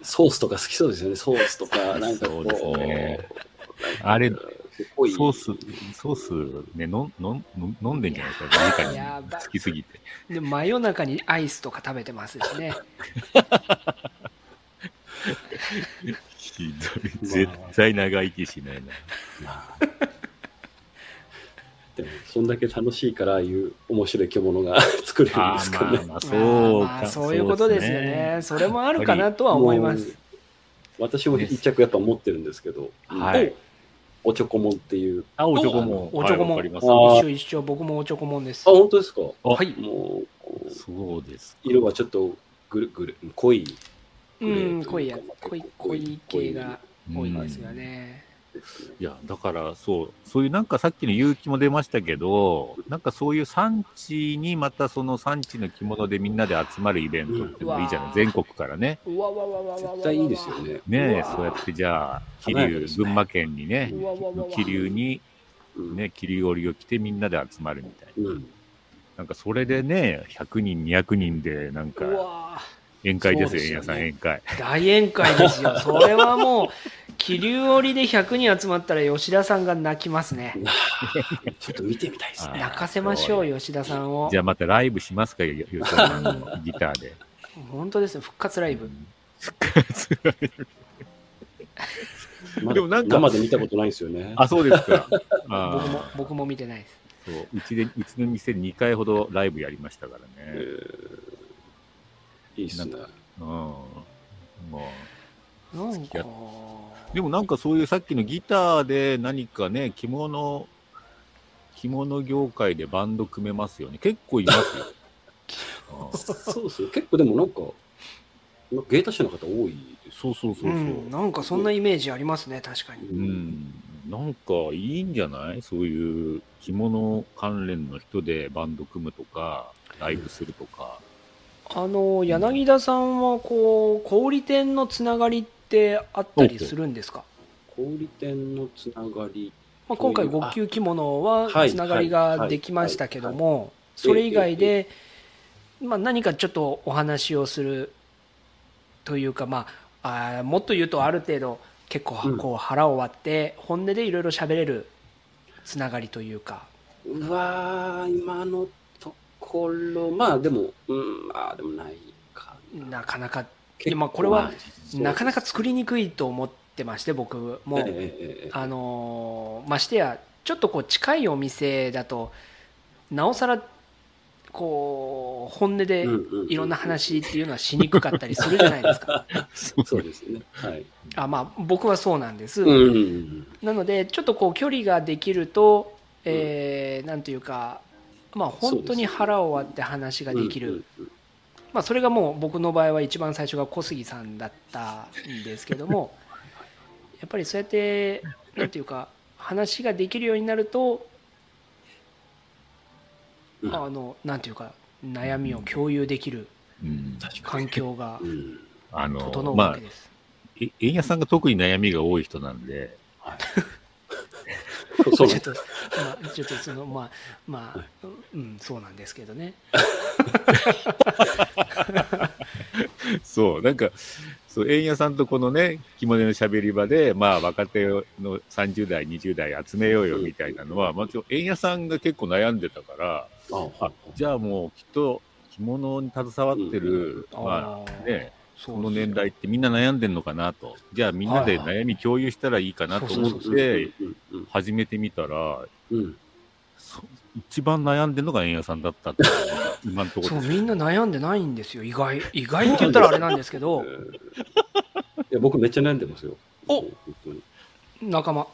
ソースとか好きそうですよね。ソースとか、なんかこう。そうですねあれソース、ソースね、のんの飲んでんじゃないですか、直やばいに好きすぎて。で真夜中にアイスとか食べてますしね。ひどい。絶対長生きしないな。まあでも、そんだけ楽しいから、ああいう面白い獣が 作れるんあですかね。ーまあまあ、そうか。まあそういうことですよね。それもあるかなとは思います。私も一着やっぱ持ってるんですけど、はい。おちょこもんっていう。あ、おちょこも。おちょこもはいわかりますあー一緒一緒、僕もおちょこもんですあ、。本当ですか？あはい。もう、そうですか。色はちょっとぐるぐる、濃いうん、濃いやまあ濃い、濃い系が多いうんですよね。ですね。いや、だから、そう、そういうなんかさっきの勇気も出ましたけど、なんかそういう産地にまたその産地の着物でみんなで集まるイベントってもいいじゃない、うん全国からね。絶対いいですよ。ね。ねそうやってじゃあ、桐生、ね群馬県にね、桐生にうん。ね、桐生織を着てみんなで集まるみたいな。うん。なんかそれでね、100人、200人でなんうかわ宴会ですよ、すよねさん宴会。大宴会ですよ。それはもう、気流織で100人集まったら吉田さんが泣きますね。ちょっと見てみたいですね。泣かせましょう、吉田さんをじ。ゃあまたライブしますか、吉田さんのギターで。本当ですよ、復活ライブ。まだでもなんか生で見たことないんですよね。あ、そうですか。あ僕もー僕も見てないです。そううちで、うちの店2回ほどライブやりましたからえね。ーいいっすね。うん。もなん付き合かうでもなんかそういうさっきのギターで何かね、着物、着物業界でバンド組めますよね。結構いますよ。あ ーそうですよ。結構でもなんか、芸達者の方多いです。そうそうそうそう。うん、なんかそんなイメージありますね、確かに。うん、なんかいいんじゃない？そういう着物関連の人でバンド組むとか、ライブするとか。あの柳田さんはこう小売店のつながりってあったりするんですか、小売店のつながり。まあ、今回そういう5級着物ははいつながりができましたけどもそれ以外で、まあ、何かちょっとお話をするというか、まあ、あーもっと言うとある程度結構うんこう腹を割って本音でいろいろ喋れるつながりというか。うわー、今のところ、まあでも、うん、まあでもないかな。なかなかあこれはなかなか作りにくいと思ってまして僕も、ええええええあのーましてやちょっとこう近いお店だとなおさらこう本音でいろんな話っていうのはしにくかったりするじゃないですか。そうですね。はい。あまあ僕はそうなんです。なのでちょっとこう距離ができると、えーなんというかまあ本当に腹を割って話ができる。うんうんうんまあ、それがもう僕の場合は一番最初が小杉さんだったんですけども やっぱりそうやってなんていうか話ができるようになるとうんあのなんていうか悩みを共有できるうん、環境がうんあ整の、まあうわけ、です。え円屋さんが特に悩みが多い人なんで、はい。そう ちょっと、まあ、ちょっとそのまあまあ、うん、そうなんですけどね。そう、なんか、そう、円屋さんとこのね、着物の喋り場で、まあ、若手の30代、20代集めようよみたいなのは、まあ、ちょ円屋さんが結構悩んでたから、ああじゃあもうきっと着物に携わってる、うん。まあね、そこの年代ってみんな悩んでんのかなと。じゃあみんなで悩み共有したらいいかなと思って始めてみたら、一番悩んでるのが円屋さんだったっていうのが 今のところ。そうみんな悩んでないんですよ。意外意外って言ったらあれなんですけど。いや僕めっちゃ悩んでますよ。お！仲間。う、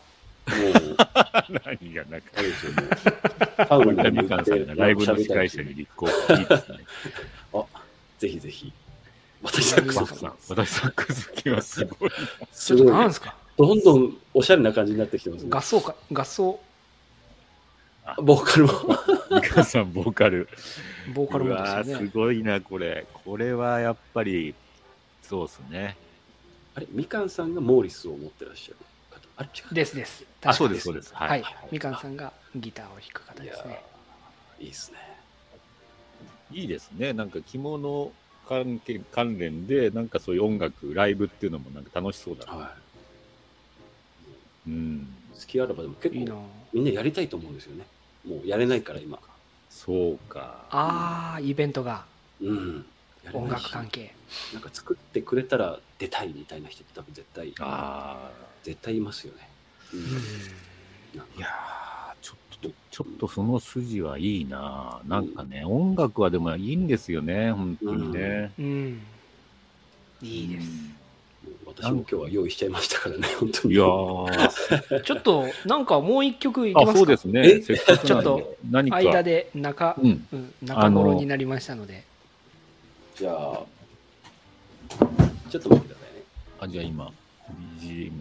何がなんか、あれ ですよね。ハウルに森田みかんさんがライブの司会者に立候補。いいですね。ぜひぜひ。私サックスワッさん、私サックス好きはすごい。すちょっとごい。なんですか？どんどんおしゃれな感じになってきてますね。合奏か、合奏、ボーカルも。みかんさん、ボーカル。ボーカルもですよね。ごいな、これ。これはやっぱり、そうですね。あれ、みかんさんがモーリスを持ってらっしゃる方。あれ、違う。ですです。あ、そうです、そうです。は。はいい。みかんさんがギターを弾く方ですね。ーいいですね。いいですね。なんか着物関係関連で、なんかそういう音楽、ライブっていうのもなんか楽しそうだな。はうん。い。好きあらばでも結いいな構みんなやりたいと思うんですよね。もうやれないから今。そうか。ああ、イベントがうん。音楽関係。なんか作ってくれたら出たいみたいな人って多分絶対、ああ。絶対いますよね。う。うんいやちょっとその筋はいいな。なんかね、音楽はでもいいんですよね、本当にね。うん。いいです。私も今日は用意しちゃいましたからね、本当に。いやー ちょっと、なんかもう一曲いきますあ、かそうですね。ちょっと何か。間で中、うん。うん、中頃になりましたので。じゃあ、ちょっと待ってくださいね。あ、じゃあ今、BGM。い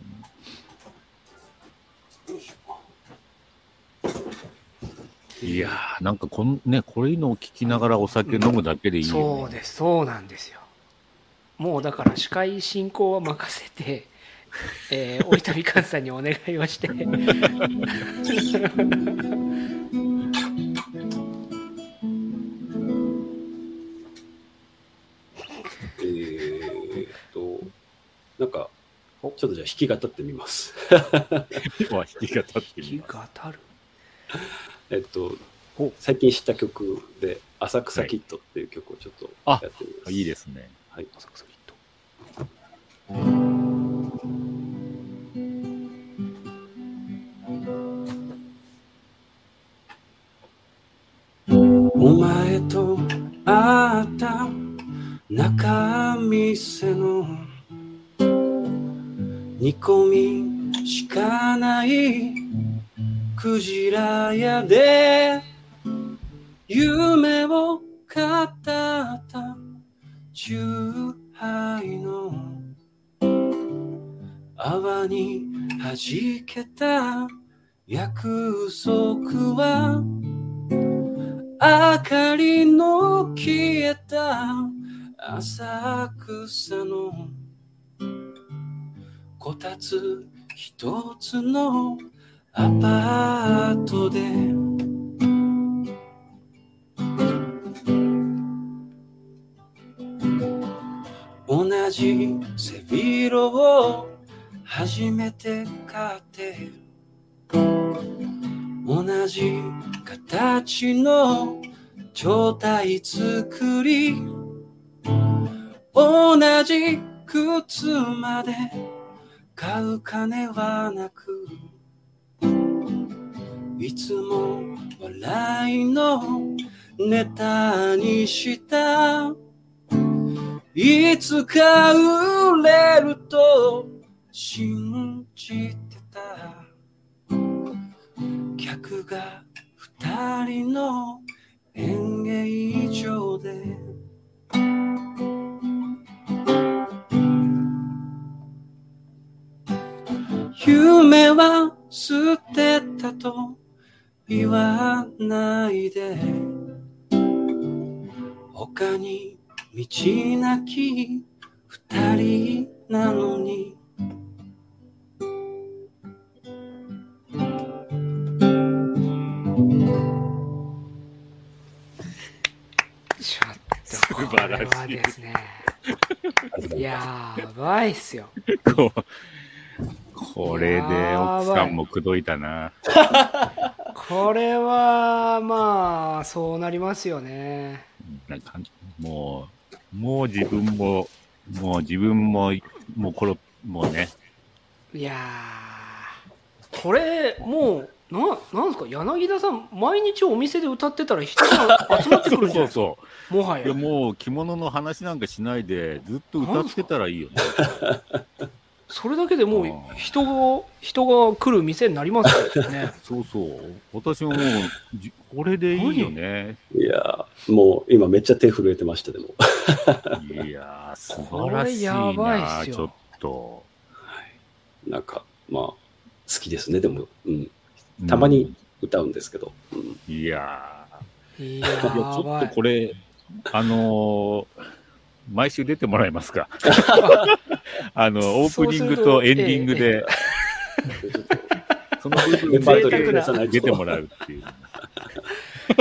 やー、なんかこん、ね、こういうのを聞きながらお酒飲むだけでいいよ、ねそうです、そうなんですよ。もうだから司会進行は任せて、えー、折田みかんさんにお願いをして、えーっと、なんか、ちょっとじゃあ弾き語ってみます。今は弾き語ってみ気ます。が当たる。えっとお、最近知った曲で、浅草キッドっていう曲をちょっとあやってみます。いいですね。はい。浅草キッドお前と会った中店の煮込みしかクジラ屋で。夢を語った。チューハイの。泡に弾けた。約束は。明かりの消えた。浅草の。こたつ一つの。アパートで。同じ背広を初めて買って。同じ形の状態作り。同じ靴まで買う金はなく。いつも笑いのネタにした。いつか売れると信じてた。客が二人の演芸場で。夢は捨てたと言わないで他に道なき二人なのにちょっと、これはですね、やばいっすよ。これで奥さんも口説いたな。これは、まあ、そうなりますよね。なんかもう、もう自分も、もう自分も、もうこれ、もうね、いやー、これ、もう、ななんですか、柳田さん、毎日お店で歌ってたら人が集まってくるんじゃないですか、そうそう。もはいやや。もう着物の話なんかしないで、ずっと歌ってたらいいよね。それだけでもう人が人が来る店になりますよね そうそう。私ももう、じこれでいいよね。いやーもう今めっちゃ手震えてました、でも。いやー、素晴らしいなやばいっすよちょっと。なんか、まあ、好きですね、でも。うん。たまに歌うんですけど。うん、うん。いやいー、いや、ちょやばいっとこれ、あのー毎週出てもらえますか？あの、オープニングとエンディングで、その部分出てもらうっていう。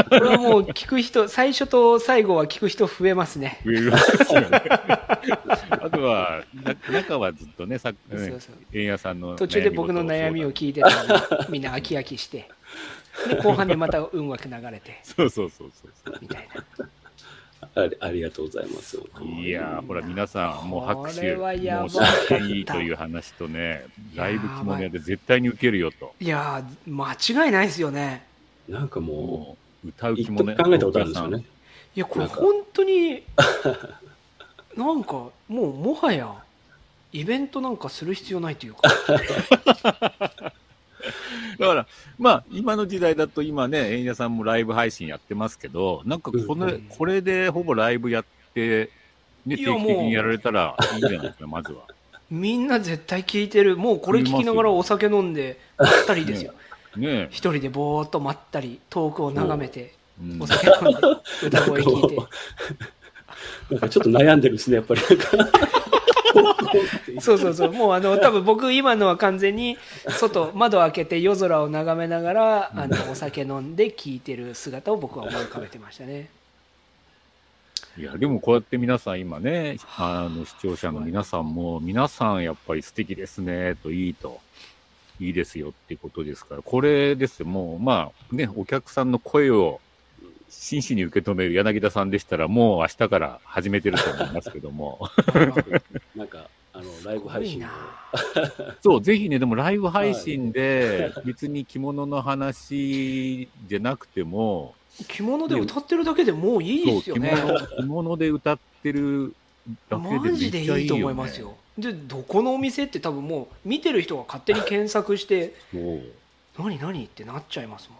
これはもう聞く人最初と最後は聞く人増えますね。増えますよね。あとは、な中はずっとね、さそうね円谷さんの途中で僕の悩みを聞いてみんな飽き飽きして。で後半でまた運枠流れて。そうそうそうそう。みたいなありありがとうございます。いやー、ほら、皆さん、もう拍こ手、もう真剣いいという話とね、ライブ着物屋で絶対に受けるよと。いやー間違いないですよねなんかももう、歌う着物屋時考えたことあるんですよね。いやこれ本当になんかもうもはやイベントなんかする必要ないというか だから、まあ、今の時代だと今ね、円谷さんもライブ配信やってますけど、なんかこの、うん。これでほぼライブやって、ね、定いや期的にやられたらいいんじゃないですか、まずは。みんな絶対聞いてる。もうこれ聞きながらお酒飲んでまったりですよ。ね一人でぼーっとまったり遠くを眺めてう。ん。お酒飲んで歌声聞いて。なんかちょっと悩んでるんですね、やっぱり。そうそうそう。もうあの多分僕今のは完全に外窓開けて夜空を眺めながらあのお酒飲んで聞いてる姿を僕は思い浮かべてましたね。いや、でもこうやって皆さん今ね、あ。の、視聴者の皆さんも、皆さんやっぱり素敵ですね、といいと、いいですよってことですから、これですよ、もう、まあね、お客さんの声を真摯に受け止める柳田さんでしたら、もう明日から始めてると思いますけども、なんか、あの、ライブ配信で。そう、ぜひね、でもライブ配信で、別に着物の話じゃなくても、着物で歌ってるだけでもういいですよね。着物着物で歌ってるだけでめマっちゃいいいいと思いますよ。でどこのお店って多分もう見てる人が勝手に検索して何何ってなっちゃいますも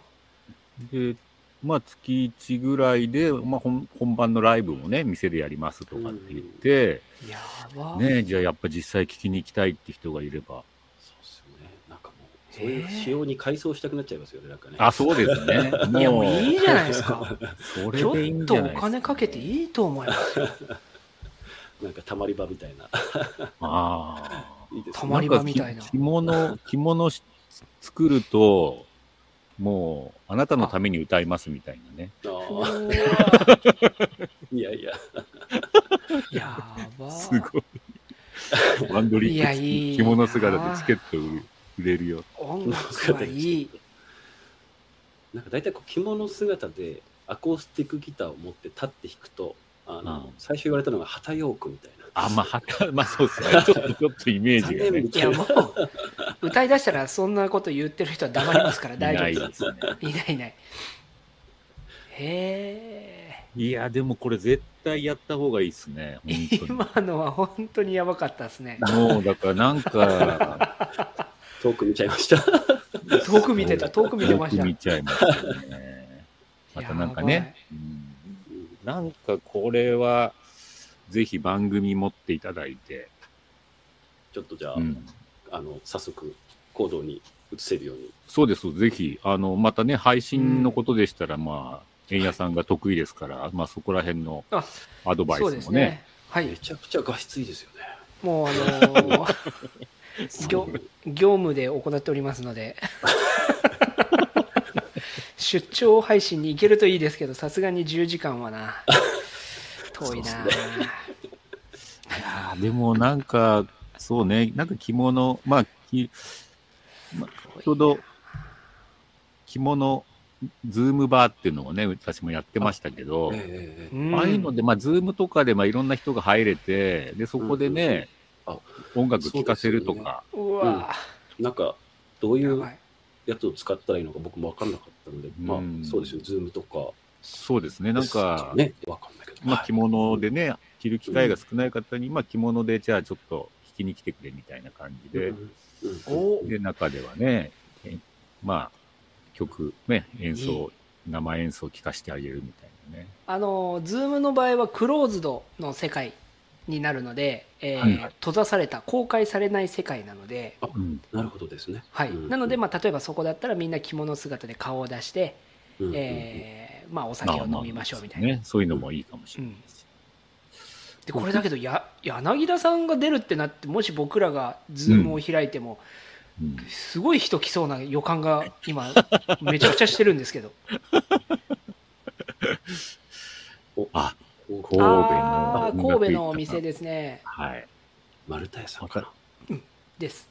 ん。で、まあ、月1ぐらいで、まあ、本本番のライブもね、店でやりますとかって言って、やばね、じゃあやっぱ実際聞きに行きたいって人がいれば、そうですよね。なんかもう、そういう仕様に改装したくなっちゃいますよね、なんかね。あ、そうですね。い やもういいじゃないですか それちょでいいんっとおじゃないですか。金かけていいと思いますよ なんかたまり場みたいな。ああ。いいですね。たまり場みたいな着物、着物し作ると、もう、あなたのために歌いますみたいなね。いやいや、やばすごい。バンドリック付いいき着物姿でチケット売れるよ。音楽はいいなんか大体こう着物姿でアコースティックギターを持って立って弾くと、あの、うん最初言われたのが旗ヨークみたいな。あ、まあ、はた、まあそうですね。ちょっと、ちょっとイメージがね。いや。もう歌い出したらそんなこと言ってる人は黙りますから 大丈夫いないですね。いないいないへいや、でもこれ絶対やった方がいいですね。え本当に。今のは本当にやばかったですねもう、だからなんか、遠く見ちゃいました。遠く見てた遠く見てました遠く見ちゃいましたね。またなんかね、うんなんかこれは、ぜひ番組持っていただいて、ちょっとじゃあ、うん。あの、早速行動に移せるように。そうです、ぜひ、あの、またね、配信のことでしたら、まあ、円谷さんが得意ですから、まあ、そこら辺のあアドバイそうでスもね、すね。はい。めちゃくちゃ画質いいですよね。もうあのー 業業務で行っておりますので。出張配信に行けるといいですけどさすがに10時間はな遠いな、そうで いやーでもなんか、そうね、なんか着物、まあ、きまあちょうど着物、ズームバーっていうのをね、私もやってましたけど、ええうん。ああいうので、まあ、ズームとかで、まあ、いろんな人が入れて、で、そこでね、うんうん音楽聴かせるとか、うわ、なんか、どういうやつを使ったらいいのか僕も分かんなかったので、まあうん、そうですよ、ズームとか。そうですね、なんか、ね、分かんない。まあ、はい着物でね、着る機会が少ない方に、まあ、着物で、じゃあちょっときに来てくれみたいな感じで、うんおで、中ではね、えまあ、曲、ね、演奏、生演奏を聴かせてあげるみたいなね。あの、ズームの場合はクローズドの世界になるので、えーはいはい閉ざされた、公開されない世界なので、うん。なるほどですね。はい。うんなので、まあ、例えばそこだったらみんな着物姿で顔を出して、うんえーまあ、お酒を飲みましょうみたいな。ね、そういうのもいいかもしれないし。でこれだけどや柳田さんが出るってなってもし僕らがズームを開いても、うんすごい人来そうな予感が今 めちゃくちゃしてるんですけど あ、神戸の神戸のお店ですねはい。丸太屋さんかな？です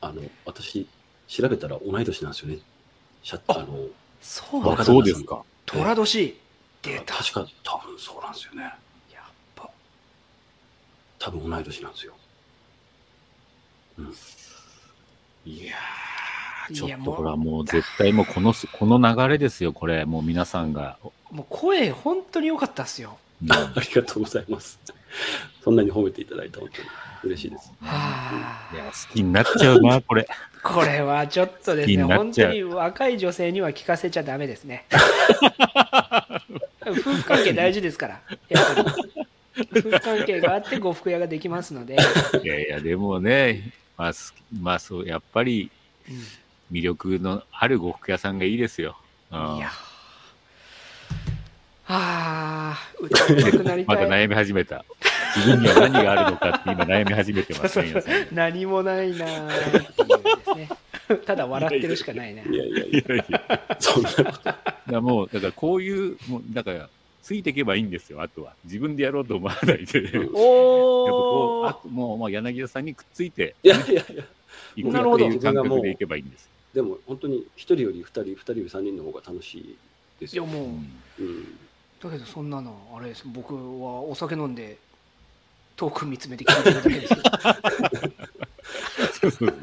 あの、私、調べたら同い年なんですよね。シャあの、あ、そうなんだ若そうですか。寅年出た確か多分そうなんですよね。やっぱ多分同い年なんですよ。いやー、いやちょっとほら、もう絶対もうこの、この流れですよ、これ。もう皆さんが。もう声本当に良かったっすようんありがとうございます。そんなに褒めていただいた本当に嬉しいです。はいや、好きになっちゃうな、これ。これはちょっとです気ね本当に若い女性には聞かせちゃダメですね。夫婦関係大事ですからやっぱり。夫婦関係があって呉服屋ができますので、いやいや、でもね、まあ、すまあ、そう、やっぱり魅力のある呉服屋さんがいいですよ。うん。いやはあ歌いたくなりまたい。た悩み始めた。自分には何があるのかって今悩み始めてますね。何もないなーっていうですねただ笑ってるしかないないやいやいいやいや、そんなもう、だからこういう、もうだから、ついていけばいいんですよ、あとは。自分でやろうと思わないで。やっぱこう、おあともう、もう柳田さんにくっついていやいやいや、いくっていう感覚でいけばいいんです。でも本当に一人より二人、二人より三人の方が楽しいですよ。いやもう、うんうん、だけどそんなのあれです僕はお酒飲んで遠く見つめて聞いてるだけです。よそうそう。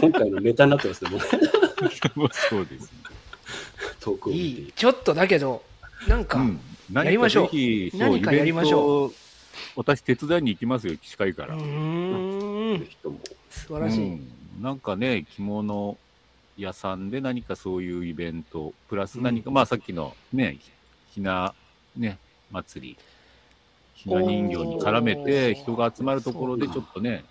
今回のネタになってますね、もう。そうですね。遠くを見て。いいちょっとだけどなんか、うん、やりましょう。何かやりましょう。私手伝いに行きますよ、近いから。素晴らしい、うん。なんかね、着物屋さんで何かそういうイベント、プラス何か、まあさっきのね、ひな、ね、祭り、ひな人形に絡めおてー人が集まるところでちょっとね、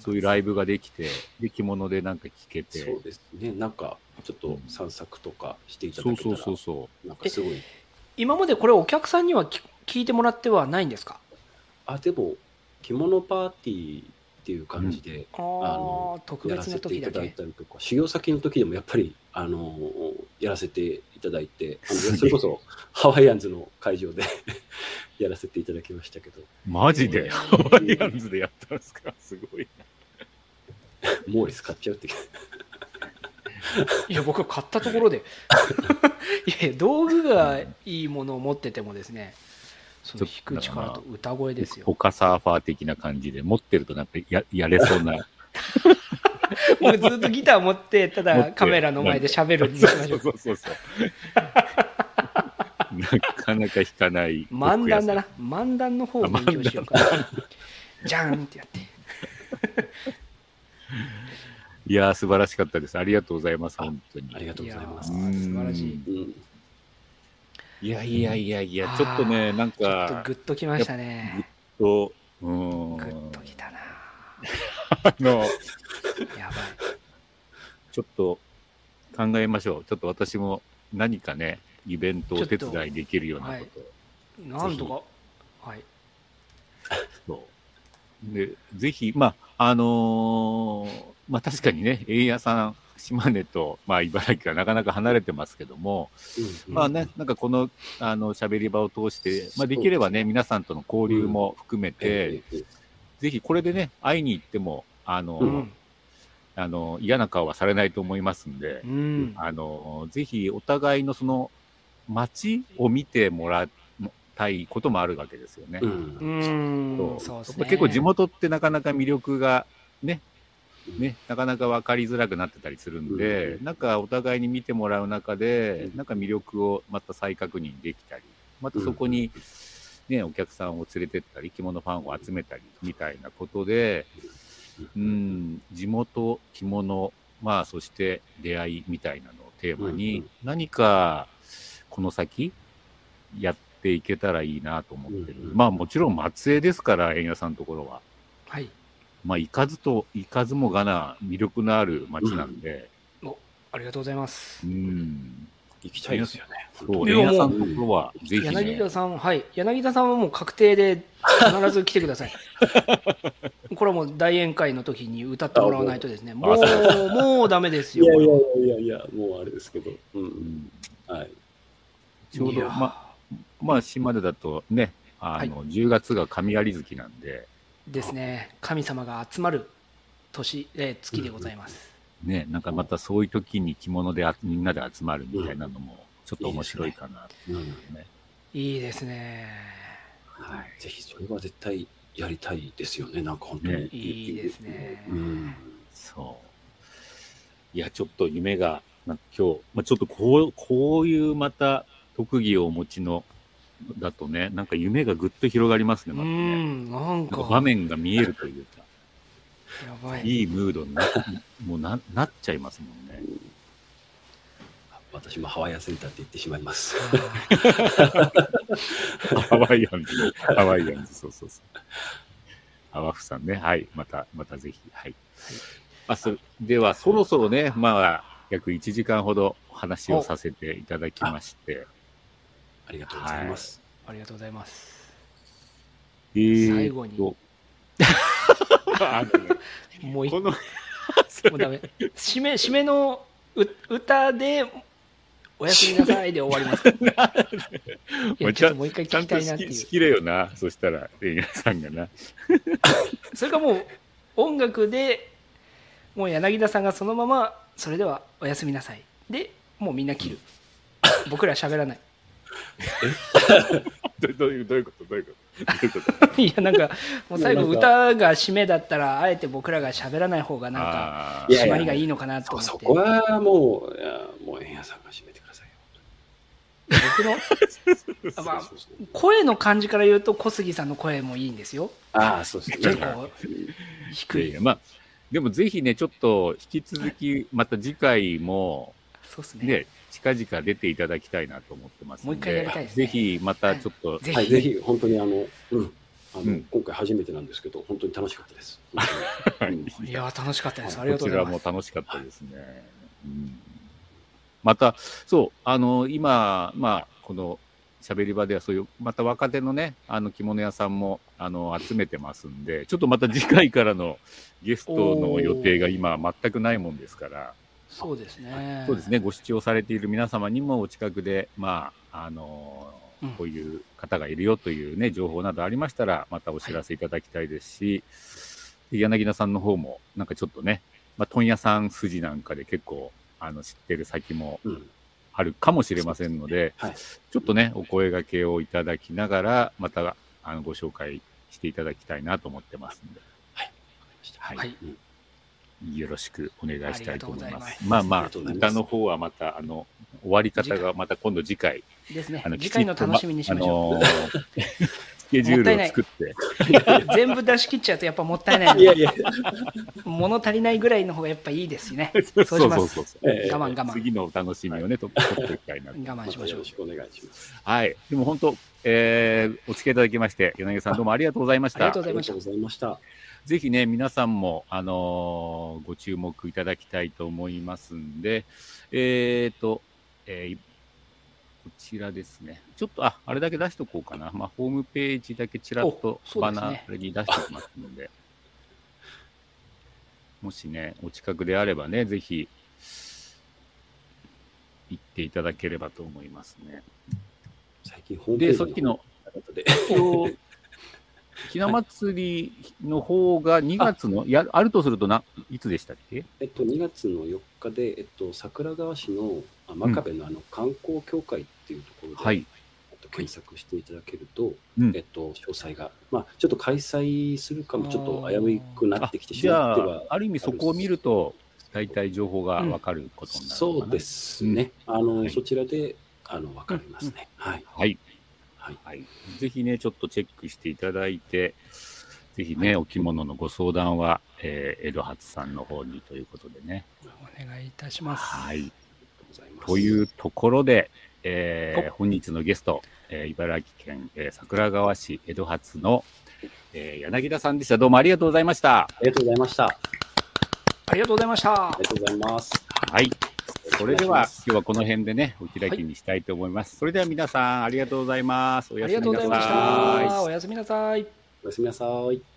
そういうライブができて、で、着物でなんか聴けて、そうですね。なんか、ちょっと散策とかしていたそうだけたら、そうそうそなんかすごい。今までこれお客さんにはき聞いてもらってはないんですか？あ、でも、着物パーティーっていう感じで、あのあ特別なやらせてい時だただいけたりとか、修行先の時でもやっぱり、あのやらせていただいて、あのそれこそハワイアンズの会場で やらせていただきましたけど、う。マジで、うんハワイアンズでやったんですか？すごいな。モーリス買っちゃうって。いや僕買ったところで いや道具がいいものを持っててもですねその弾く力と歌声ですよオカサーファー的な感じで、持ってるとなんかややれそうな。もうずっとギター持ってただカメラの前で喋るにしましょうそうそうそう。なかなか弾かない。漫談だな。漫談の方を勉強しようかな。じゃーんってやって。いやー、素晴らしかったです。ありがとうございます、本当に。ありがとうございます。素晴らしい。いやいやいやいや、ちょっとね、なんちょっとか、グッときましたね。と、うーん、グッときたな。あの、やばい。ちょっと考えましょう。ちょっと私も何かね、イベントをお手伝いできるようなこと。を。なんとかはい。そう。で、ぜひ、まあ、あのーまあ確かにね、円谷さん、島根と、まあ茨城がなかなか離れてますけども、うんまあね、なんかこの、あの、喋り場を通して、まあできればね、皆さんとの交流も含めて、ええええ。ぜひこれでね、会いに行っても、あの、うんあの、嫌な顔はされないと思いますんでう、ん。あの、ぜひお互いのその、街を見てもらいたいこともあるわけですよね。うん。うん。そそうですね。結構地元ってなかなか魅力がね、ね、なかなか分かりづらくなってたりするんで、うん。なんかお互いに見てもらう中で、うん。なんか魅力をまた再確認できたり、またそこに、ね、お客さんを連れてったり、着物ファンを集めたりみたいなことで、うん、地元、着物、まあ、そして出会いみたいなのをテーマうんうにん、何かこの先やっていけたらいいなと思ってる。うんうんまあ、もちろん松江ですから、円屋さんのところは。はい。まあ、行かずと、行かずもがな魅力のある町なんで、ありがとうござますう。ん。行きたいですよね。そう、いや円屋さんところは、ぜひね柳田、さん、はい。柳田さんはもう確定で必ず来てください。これはもう大宴会の時に歌ってもらわないとですね、もう、もうダメですよ。いやいやいやいや、もうあれですけど。うんう。んはい。ちょうど、まあ、まあ、島根だとね、あの、10月が神有月なんで、ですね、神様が集まる年、えー月でございます。ね、なんかまたそういう時に着物であみんなで集まるみたいなのも、ちょっと面白いかなとうん。ね。いいですね。はい。ぜひそれは絶対やりたいですよね。なんか本当に。ねいいですねうん。そう。いや、ちょっと夢が、今日、まあ、ちょっとこう、こういうまた特技をお持ちの、だとね、なんか夢がぐっと広がりますね、うまたね。ん、なんか場面が見えるというか、やばい。いいムードにな、もうな、なっちゃいますもんね。私もハワイアンセンターって言ってしまいます。ハワイアンズ、ハワイアンズ、そうそうそう。ハワフさんね、はい、また、またぜひ、はい。あそでは、そろそろね、まあ、約1時間ほどお話をさせていただきまして、ありがとうございます。ありがとうございます。えーと最後に もういこの、もうダメ。締め、締めのう歌で、おやすみなさいで終わります。いや、ちょっともう一回聞きたいなっていう。きしきれよな、そしたら、レイヤさんがな。それかもう、音楽で、もう柳田さんがそのまま、それではおやすみなさい。で、もうみんな切る。僕ら喋らない。どどういう、どういうことどういうこと？どういうこと？いや、なんか、もう最後歌が締めだったら、あえて僕らが喋らない方がなんか、締まりがいいのかなとそ思って。そこはもう、いやもう円屋さんが締めてくださいよ。僕のまあ声の感じから言うと小杉さんの声もいいんですよ。ああ、そうですね。ちょっとこう低い。まあ、でもぜひね、ちょっと引き続き、また次回も、そうですね。ね、近々出ていただきたいなと思ってますので、もう一回やりたいですねぜひまたちょっと、ぜひ、はい、ぜひ、本当にあの、うん。あのうん今回初めてなんですけど、本当に楽しかったです。いやー楽しかったです。ありがことちらうございます。も楽しかったですね。うん、また、そう、あの、今、まあ、この喋り場ではそういう、また若手のね、あの着物屋さんも、あの、集めてますんで、ちょっとまた次回からのゲストの予定が今全くないもんですから、そうですね。そうですね、ご視聴されている皆様にもお近くで、まあ、あのうんこういう方がいるよというね、情報などありましたら、またお知らせいただきたいですし、で柳田さんの方も、なんかちょっとね、まあ、問屋さん筋なんかで結構、あの、知ってる先もうん。あるかもしれませんので、はい。ちょっとね、お声掛けをいただきながら、また、あの、ご紹介していただきたいなと思ってますので、はいはい。うんよろしくお願いしたいと思いま。ますすまあまあ歌の方はまた、あの、終わり方がまた今度次回、ですねあの。次回の楽しみにしましょう。あのー スケジュールを作って、全部出し切っちゃうとやっぱもったいないいやいや、物足りないぐらいの方がやっぱいいですね。そうそうします。そうそうええ我慢我慢。次のお楽しみをね、と取っておきたいなと。我慢しましょうよろ。しくお願いします。はい。でも本当、えー、お付き合いいただきまして、柳さんどうもありがとうございましたありがとう。ございましたぜひね、皆さんも、あのーご注目いただきたいと思いますんで、えーと、えーこちらですね。ちょっと、あ、あれだけ出しとこうかな。まあ、ホームページだけちらっとバナーに出しておきますので、もしね、お近くであればね、ぜひ、行っていただければと思いますね。最近ホームペーで、ジさっきの、ひな祭りの方が2月の、やあるとするとな、いつでしたっけ？えっと、2月の4日で、えっと、桜川市のあ真壁のあの観光協会っていうところで、はい。えっと検索していただけると、うん。えっと、詳細が、まあ、ちょっと開催するかもちょっと危うくなってきてしまってはあ、ある意味そこを見ると、大体情報がわかることになるのかな、そうですね、あのはい。そちらであの分かりますね。はい、はい。ははい。はい。ぜひね、ちょっとチェックしていただいて、ぜひね、お着物のご相談は、えー、江戸初さんの方にということでね。お願いいたします。はい。ありがとうございます。というところで、えー本日のゲスト、えー茨城県、えー桜川市江戸初の、えー柳田さんでした。どうもありがとうございました。ありがとうございました。あありがとうございました。りがとうございます。はい。それでは、今日はこの辺でね、お開きにしたいと思います。それでは皆さん、ありがとうございます。おあやすみなさい。た。おやすみなさい。おやすみなさい。